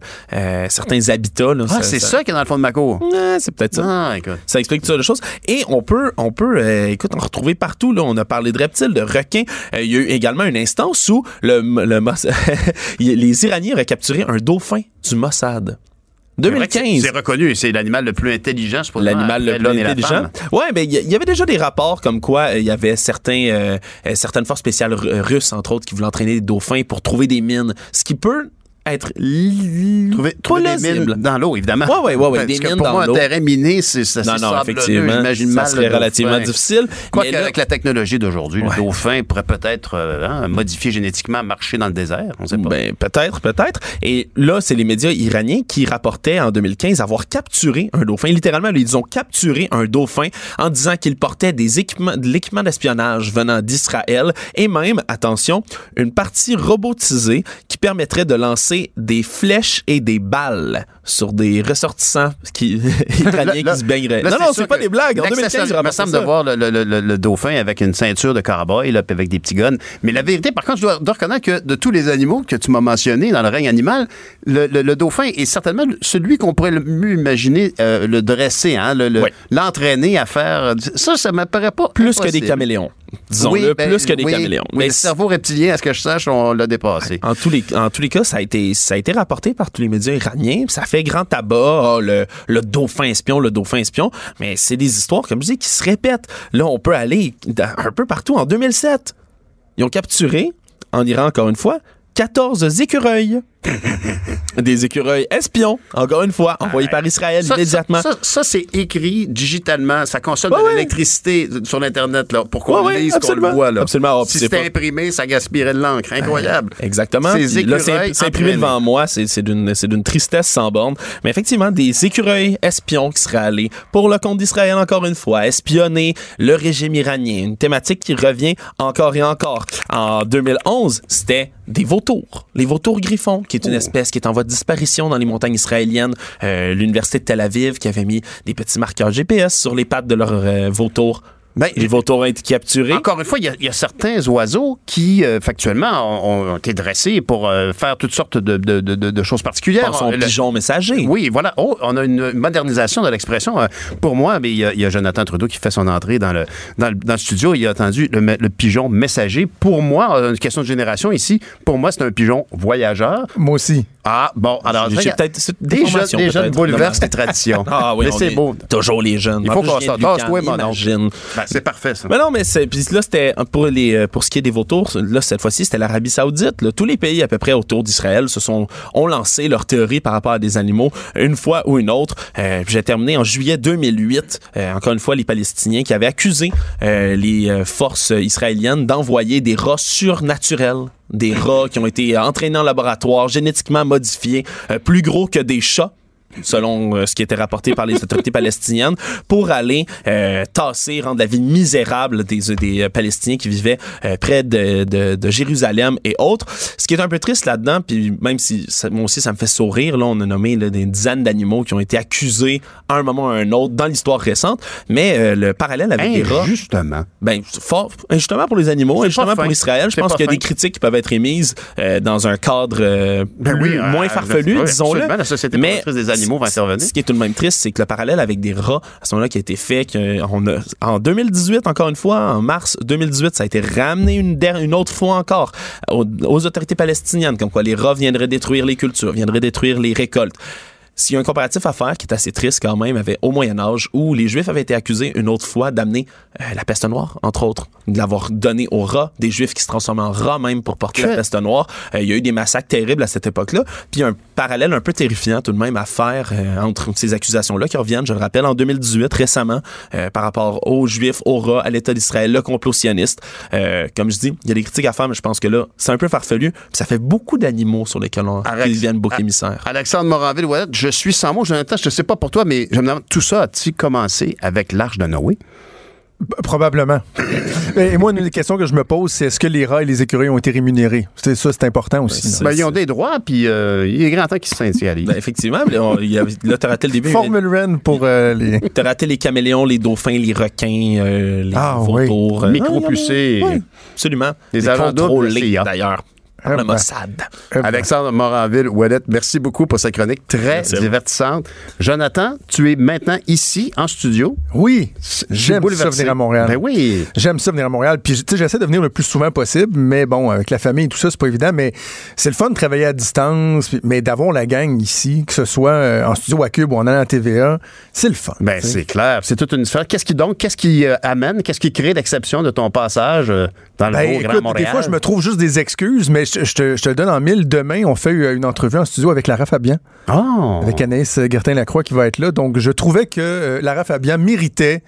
Speaker 12: certains habitats. là.
Speaker 3: Ah, c'est ça qui est dans le fond de ma cour.
Speaker 12: C'est peut-être ça.
Speaker 3: Ah.
Speaker 12: Ça explique toutes sortes de choses. Et on peut, on peut, écoute, en retrouver partout. Là, on a parlé de reptiles, de requins. Il y a eu également une instance où le, le les Iraniens auraient capturé un dauphin du Mossad.
Speaker 3: C'est vrai que
Speaker 12: 2015.
Speaker 3: C'est reconnu, c'est l'animal le plus intelligent, je
Speaker 12: L'animal le plus intelligent. Ouais, ben il y, y avait déjà des rapports comme quoi euh, il y avait certains euh, euh, certaines forces spéciales ru- russes entre autres qui voulaient entraîner des dauphins pour trouver des mines, ce qui peut être
Speaker 3: Trouver, trouver des mines dans l'eau, évidemment.
Speaker 12: Ouais, ouais, ouais, ouais, des mines
Speaker 3: pour
Speaker 12: dans
Speaker 3: moi, un terrain miné, c'est ça.
Speaker 12: Non, non, effectivement,
Speaker 3: J'imagine
Speaker 12: ça serait relativement difficile.
Speaker 3: Quoi
Speaker 12: Mais
Speaker 3: qu'avec la technologie d'aujourd'hui,
Speaker 12: Ouais.
Speaker 3: le dauphin pourrait peut-être euh, hein, modifier génétiquement, marcher dans le désert. On sait pas.
Speaker 12: Ben, peut-être, peut-être. Et là, c'est les médias iraniens qui rapportaient en 2015 avoir capturé un dauphin. Littéralement, ils ont capturé un dauphin en disant qu'il portait des équipements, de l'équipement d'espionnage venant d'Israël et même, attention, une partie robotisée qui permettrait de lancer des flèches et des balles sur des ressortissants qui, iraniens
Speaker 3: Là,
Speaker 12: qui se baigneraient.
Speaker 3: là,
Speaker 12: non, non, c'est pas des blagues. En
Speaker 3: l'exception,
Speaker 12: 2015, ils
Speaker 3: il me semble de voir le, le- le- le dauphin avec une ceinture de cowboy, là, avec des petits guns. Mais la vérité, par contre, je dois, dois reconnaître que de tous les animaux que tu m'as mentionnés dans le règne animal, le, dauphin est certainement celui qu'on pourrait le mieux imaginer euh, le dresser, hein, l'entraîner à faire. Ça, ça m'apparaît pas
Speaker 12: Plus que des caméléons. Disons-le,
Speaker 3: Oui, ben,
Speaker 12: plus que des
Speaker 3: oui,
Speaker 12: caméléons.
Speaker 3: Oui,
Speaker 12: Mais
Speaker 3: le cerveau reptilien, à ce que je sache, on l'a dépassé.
Speaker 12: En tous les, en tous les cas, ça a été, ça a été rapporté par tous les médias iraniens. Ça fait grand tabac, ah, le, le dauphin espion, le dauphin espion. Mais c'est des histoires, comme je dis, qui se répètent. Là, on peut aller un peu partout. En 2007, ils ont capturé, en Iran encore une fois, 14 écureuils. Des écureuils espions, encore une fois, envoyés par Israël
Speaker 3: Ça,
Speaker 12: immédiatement.
Speaker 3: Ça, ça, ça, c'est écrit digitalement. Ça consomme
Speaker 12: Ouais,
Speaker 3: de
Speaker 12: ouais.
Speaker 3: l'électricité sur l'Internet là, pour qu'on
Speaker 12: Ouais,
Speaker 3: lise, qu'on le voit. Là.
Speaker 12: Absolument. Ah,
Speaker 3: si c'était imprimé, ça gaspillerait de l'encre. Incroyable.
Speaker 12: Exactement.
Speaker 3: Ces
Speaker 12: Puis là, c'est imprimé devant moi. C'est c'est d'une c'est d'une tristesse sans borne. Mais effectivement, des écureuils espions qui seraient allés, pour le compte d'Israël encore une fois, espionner le régime iranien. Une thématique qui revient encore et encore. En 2011, c'était des vautours. Les vautours griffons, qui est une espèce qui est en voie de disparition dans les montagnes israéliennes. Euh, L'Université de Tel Aviv qui avait mis des petits marqueurs GPS sur les pattes de leurs euh, vautours.
Speaker 3: Ben,
Speaker 12: les vautours ont été capturés.
Speaker 3: Encore une fois, il y a- il y, a certains oiseaux qui, euh, factuellement, ont, ont été dressés pour euh, faire toutes sortes de, de- de- de- choses particulières.
Speaker 12: Pensons aux
Speaker 3: Le-
Speaker 12: pigeons messagers.
Speaker 3: Oui, voilà. Oh, on a une modernisation de l'expression. Euh, Pour moi, mais il y, a- il y a Jonathan Trudeau qui fait son entrée dans le, dans le, dans le studio. Il a entendu le, me- le pigeon messager. Pour moi, euh, une question de génération ici, pour moi, c'est un pigeon voyageur.
Speaker 13: Moi aussi.
Speaker 3: Ah, bon, alors,
Speaker 12: J'ai peut-être
Speaker 3: des jeunes
Speaker 12: peut-être.
Speaker 3: bouleversent les traditions.
Speaker 12: Ah oui,
Speaker 3: mais c'est
Speaker 12: est
Speaker 3: beau.
Speaker 12: Toujours les jeunes.
Speaker 3: Il faut qu'on s'en tasse, toi, mon oncle. Ben, c'est parfait, ça.
Speaker 12: Mais non, mais puis là c'était pour les euh, pour ce qui est des vautours, là cette fois-ci c'était l'Arabie Saoudite. là. Tous les pays à peu près autour d'Israël se sont ont lancé leur théorie par rapport à des animaux une fois ou une autre. Euh, J'ai terminé en juillet 2008. euh, encore une fois les Palestiniens qui avaient accusé euh, les euh, forces israéliennes d'envoyer des rats surnaturels des rats qui ont été entraînés en laboratoire, génétiquement modifiés, euh, plus gros que des chats selon euh, ce qui était rapporté par les autorités palestiniennes, pour aller euh, tasser, rendre la vie misérable des, des euh, Palestiniens qui vivaient euh, près de, de- de Jérusalem et autres. Ce qui est un peu triste là-dedans, puis même si ça- moi aussi ça me fait sourire, là, on a nommé là, des dizaines d'animaux qui ont été accusés à un moment ou à un autre dans l'histoire récente, mais euh, le parallèle avec des rats...
Speaker 3: Justement.
Speaker 12: Ben, fort, injustement pour les animaux,
Speaker 3: pas
Speaker 12: pour. Israël. Je pense qu'il y a
Speaker 3: fin.
Speaker 12: des critiques qui peuvent être émises euh, dans un cadre euh,
Speaker 3: Ben
Speaker 12: plus-
Speaker 3: oui, euh,
Speaker 12: moins farfelu,
Speaker 3: oui,
Speaker 12: disons-le.
Speaker 3: la Société
Speaker 12: Mais
Speaker 3: des animaux intervenir.
Speaker 12: Ce qui est tout de même triste, c'est que le parallèle avec des rats, à ce moment-là, qui a été fait, que on a, en 2018, encore une fois, en mars 2018, ça a été ramené une, der- une autre fois encore aux, aux autorités palestiniennes, comme quoi les rats viendraient détruire les cultures, viendraient détruire les récoltes. s'il y a un comparatif à faire qui est assez triste quand même, avec au Moyen Âge, où les Juifs avaient été accusés une autre fois d'amener euh, la peste noire, entre autres, de l'avoir donné aux rats, des Juifs qui se transformaient en rats même pour porter la peste noire. Euh, il y a eu des massacres terribles à cette époque-là. Puis un parallèle un peu terrifiant tout de même à faire euh, entre ces accusations-là qui reviennent, je le rappelle, en 2018 récemment, par rapport aux Juifs, aux rats, à l'État d'Israël, le complot sioniste. comme je dis, il y a des critiques à faire, mais je pense que là, c'est un peu farfelu. Puis ça fait beaucoup d'animaux sur lesquels on deviennent bouc émissaire.
Speaker 3: Alexandre Moranville, je suis sans mots, Jonathan. Je ne sais pas pour toi, mais je me demande, tout ça a-t-il commencé avec l'Arche de Noé?
Speaker 13: Probablement. et moi, une des questions que je me pose, c'est est-ce que les rats et les écureuils ont été rémunérés? C'est ça, c'est important aussi.
Speaker 3: Ben, ils ont des droits, puis euh, il est grand temps qu'ils se
Speaker 12: Ben, effectivement. il y a, là, t'as raté le début.
Speaker 13: Formule Ren pour euh, les...
Speaker 12: T'as raté les caméléons, les dauphins, les requins, euh, les ah, vautours.
Speaker 3: Oui. Micro-pucés.
Speaker 12: Absolument.
Speaker 3: Les agents
Speaker 12: contrôlés, d'ailleurs. Le Mossad.
Speaker 3: Alexandre Moranville, Ouellet, merci beaucoup pour cette chronique très divertissante. Jonathan, tu es maintenant ici, en studio.
Speaker 13: Oui, j'aime ça venir à Montréal.
Speaker 3: Ben oui.
Speaker 13: J'aime ça venir à Montréal. Puis, tu sais, j'essaie de venir le plus souvent possible, mais bon, avec la famille et tout ça, c'est pas évident. Mais c'est le fun de travailler à distance, mais d'avoir la gang ici, que ce soit euh, en studio à Cube ou en allant à TVA, c'est le fun.
Speaker 3: Ben, c'est clair. C'est toute une sphère. Qu'est-ce qui donc, qu'est-ce qui euh, amène, qu'est-ce qui crée l'exception de ton passage euh, dans le ben, Grand Montréal?
Speaker 13: Des fois, je me trouve juste des excuses, mais je, te, le donne en mille. Demain, on fait une entrevue en studio avec Lara Fabian.
Speaker 3: Oh.
Speaker 13: Avec Anaïs Gertin-Lacroix qui va être là. Donc, je trouvais que euh, Lara Fabian méritait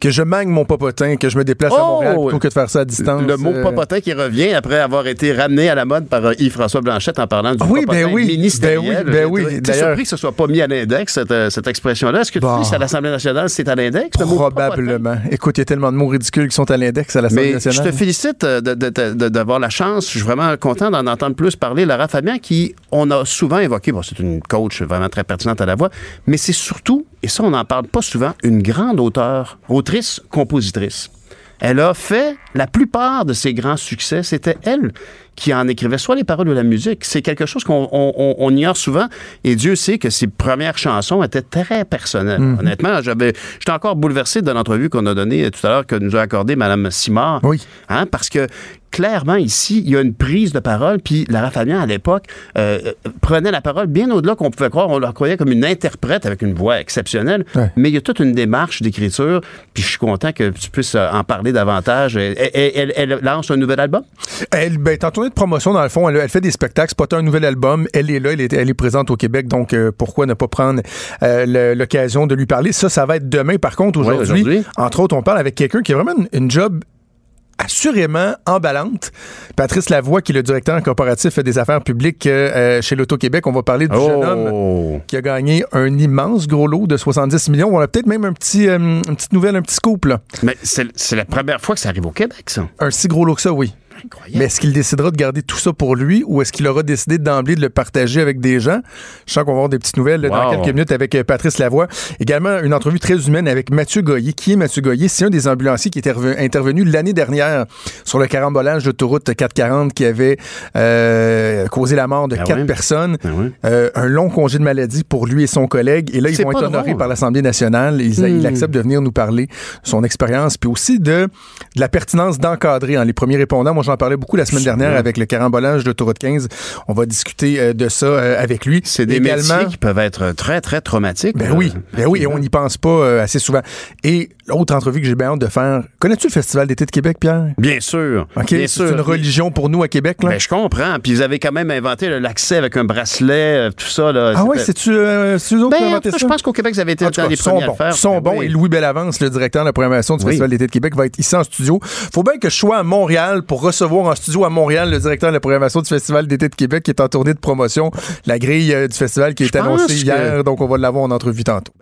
Speaker 13: que je mangue mon popotin, que je me déplace à oh! Montréal plutôt que de faire ça à distance.
Speaker 3: Le mot euh. popotin qui revient après avoir été ramené à la mode par euh, Yves-François Blanchette en parlant du
Speaker 13: ah oui,
Speaker 3: popotin
Speaker 13: ben oui,
Speaker 3: ministériel.
Speaker 13: Ben oui, ben
Speaker 3: T'es surpris que ce soit pas mis à l'index, cette, euh, cette expression-là. Est-ce que tu dis à l'Assemblée nationale, c'est à l'index?
Speaker 13: Probablement. Écoute, il y a tellement de mots ridicules qui sont à l'index à l'Assemblée nationale.
Speaker 3: Je te félicite d'avoir la chance. Je suis vraiment content d'en entendre plus parler. Lara Fabien, qui, on a souvent évoqué, bon, c'est une coach vraiment très pertinente à la voix, mais c'est surtout, et ça, on n'en parle pas souvent, une grande auteure, autrice, compositrice elle a fait la plupart de ses grands succès, c'était elle qui en écrivait soit les paroles ou la musique. C'est quelque chose qu'on on, ignore souvent et Dieu sait que ses premières chansons étaient très personnelles. Mhm. Honnêtement, j'avais, j'étais encore bouleversé de l'entrevue qu'on a donnée tout à l'heure que nous a accordé Mme Simard.
Speaker 13: Oui.
Speaker 3: Hein, parce que clairement, ici, il y a une prise de parole. Puis Lara Fabian, à l'époque, euh, prenait la parole bien au-delà qu'on pouvait croire. On la croyait comme une interprète avec une voix exceptionnelle. Mais il y a toute une démarche d'écriture. Puis je suis content que tu puisses euh, en parler davantage. Elle, elle, lance un nouvel album?
Speaker 13: Elle ben, de promotion, dans le fond. Elle, fait des spectacles. C'est pas un nouvel album. Elle est là. Elle est, elle est présente au Québec. Donc, euh, pourquoi ne pas prendre l'occasion de lui parler? Ça, ça va être demain. Par contre, aujourd'hui, entre autres, on parle avec quelqu'un qui a vraiment une job assurément emballante. Patrice Lavoie, qui est le directeur corporatif des affaires publiques euh, chez l'Auto-Québec, on va parler du jeune homme
Speaker 3: oh!
Speaker 13: qui a gagné un immense gros lot de 70 millions. On a peut-être même un petit, euh, une petite nouvelle, un petit scoop. Là.
Speaker 3: Mais c'est la première fois que ça arrive au Québec, ça.
Speaker 13: Un si gros lot que ça, oui. Mais est-ce qu'il décidera de garder tout ça pour lui ou est-ce qu'il aura décidé d'emblée de le partager avec des gens? Je sens qu'on va avoir des petites nouvelles dans quelques minutes avec euh, Patrice Lavoie. Également, une entrevue très humaine avec Mathieu Goyer. Qui est Mathieu Goyer? C'est un des ambulanciers qui était intervenu l'année dernière sur le carambolage d'autoroute 440 qui avait euh, causé la mort de ben quatre personnes.
Speaker 3: Ben
Speaker 13: euh, un long congé de maladie pour lui et son collègue. Et là, ils vont être honorés par l'Assemblée nationale. Il hmm. accepte de venir nous parler de son expérience puis aussi de, la pertinence d'encadrer. Hein, les premiers répondants, moi, j'en parlais beaucoup la semaine dernière avec le carambolage de Tourette 15. On va discuter euh, de ça euh, avec lui.
Speaker 3: C'est des métiers qui peuvent être très, très traumatiques.
Speaker 13: Ben oui, euh, ben oui, et on n'y pense pas assez souvent. Et l'autre entrevue que j'ai bien hâte de faire, connais-tu le Festival d'été de Québec, Pierre?
Speaker 3: Bien sûr.
Speaker 13: OK, c'est une religion pour nous à Québec, là?
Speaker 3: Ben, je comprends. Puis vous avez quand même inventé l'accès avec un bracelet, tout ça. Là.
Speaker 13: Ah oui, c'est-tu eux autres
Speaker 3: ben,
Speaker 13: qui ont inventé ça?
Speaker 3: Je pense qu'au Québec, vous avez été dans les premiers à le faire.
Speaker 13: Ils sont bons. Et Louis Bellavance, le directeur de la programmation du Festival d'été de Québec, va être ici en studio. Faut bien que je sois à Montréal pour recevoir en studio à Montréal le directeur de la programmation du Festival d'été de Québec qui est en tournée de promotion. La grille euh, du festival qui est annoncée hier, donc on va l'avoir en entrevue tantôt.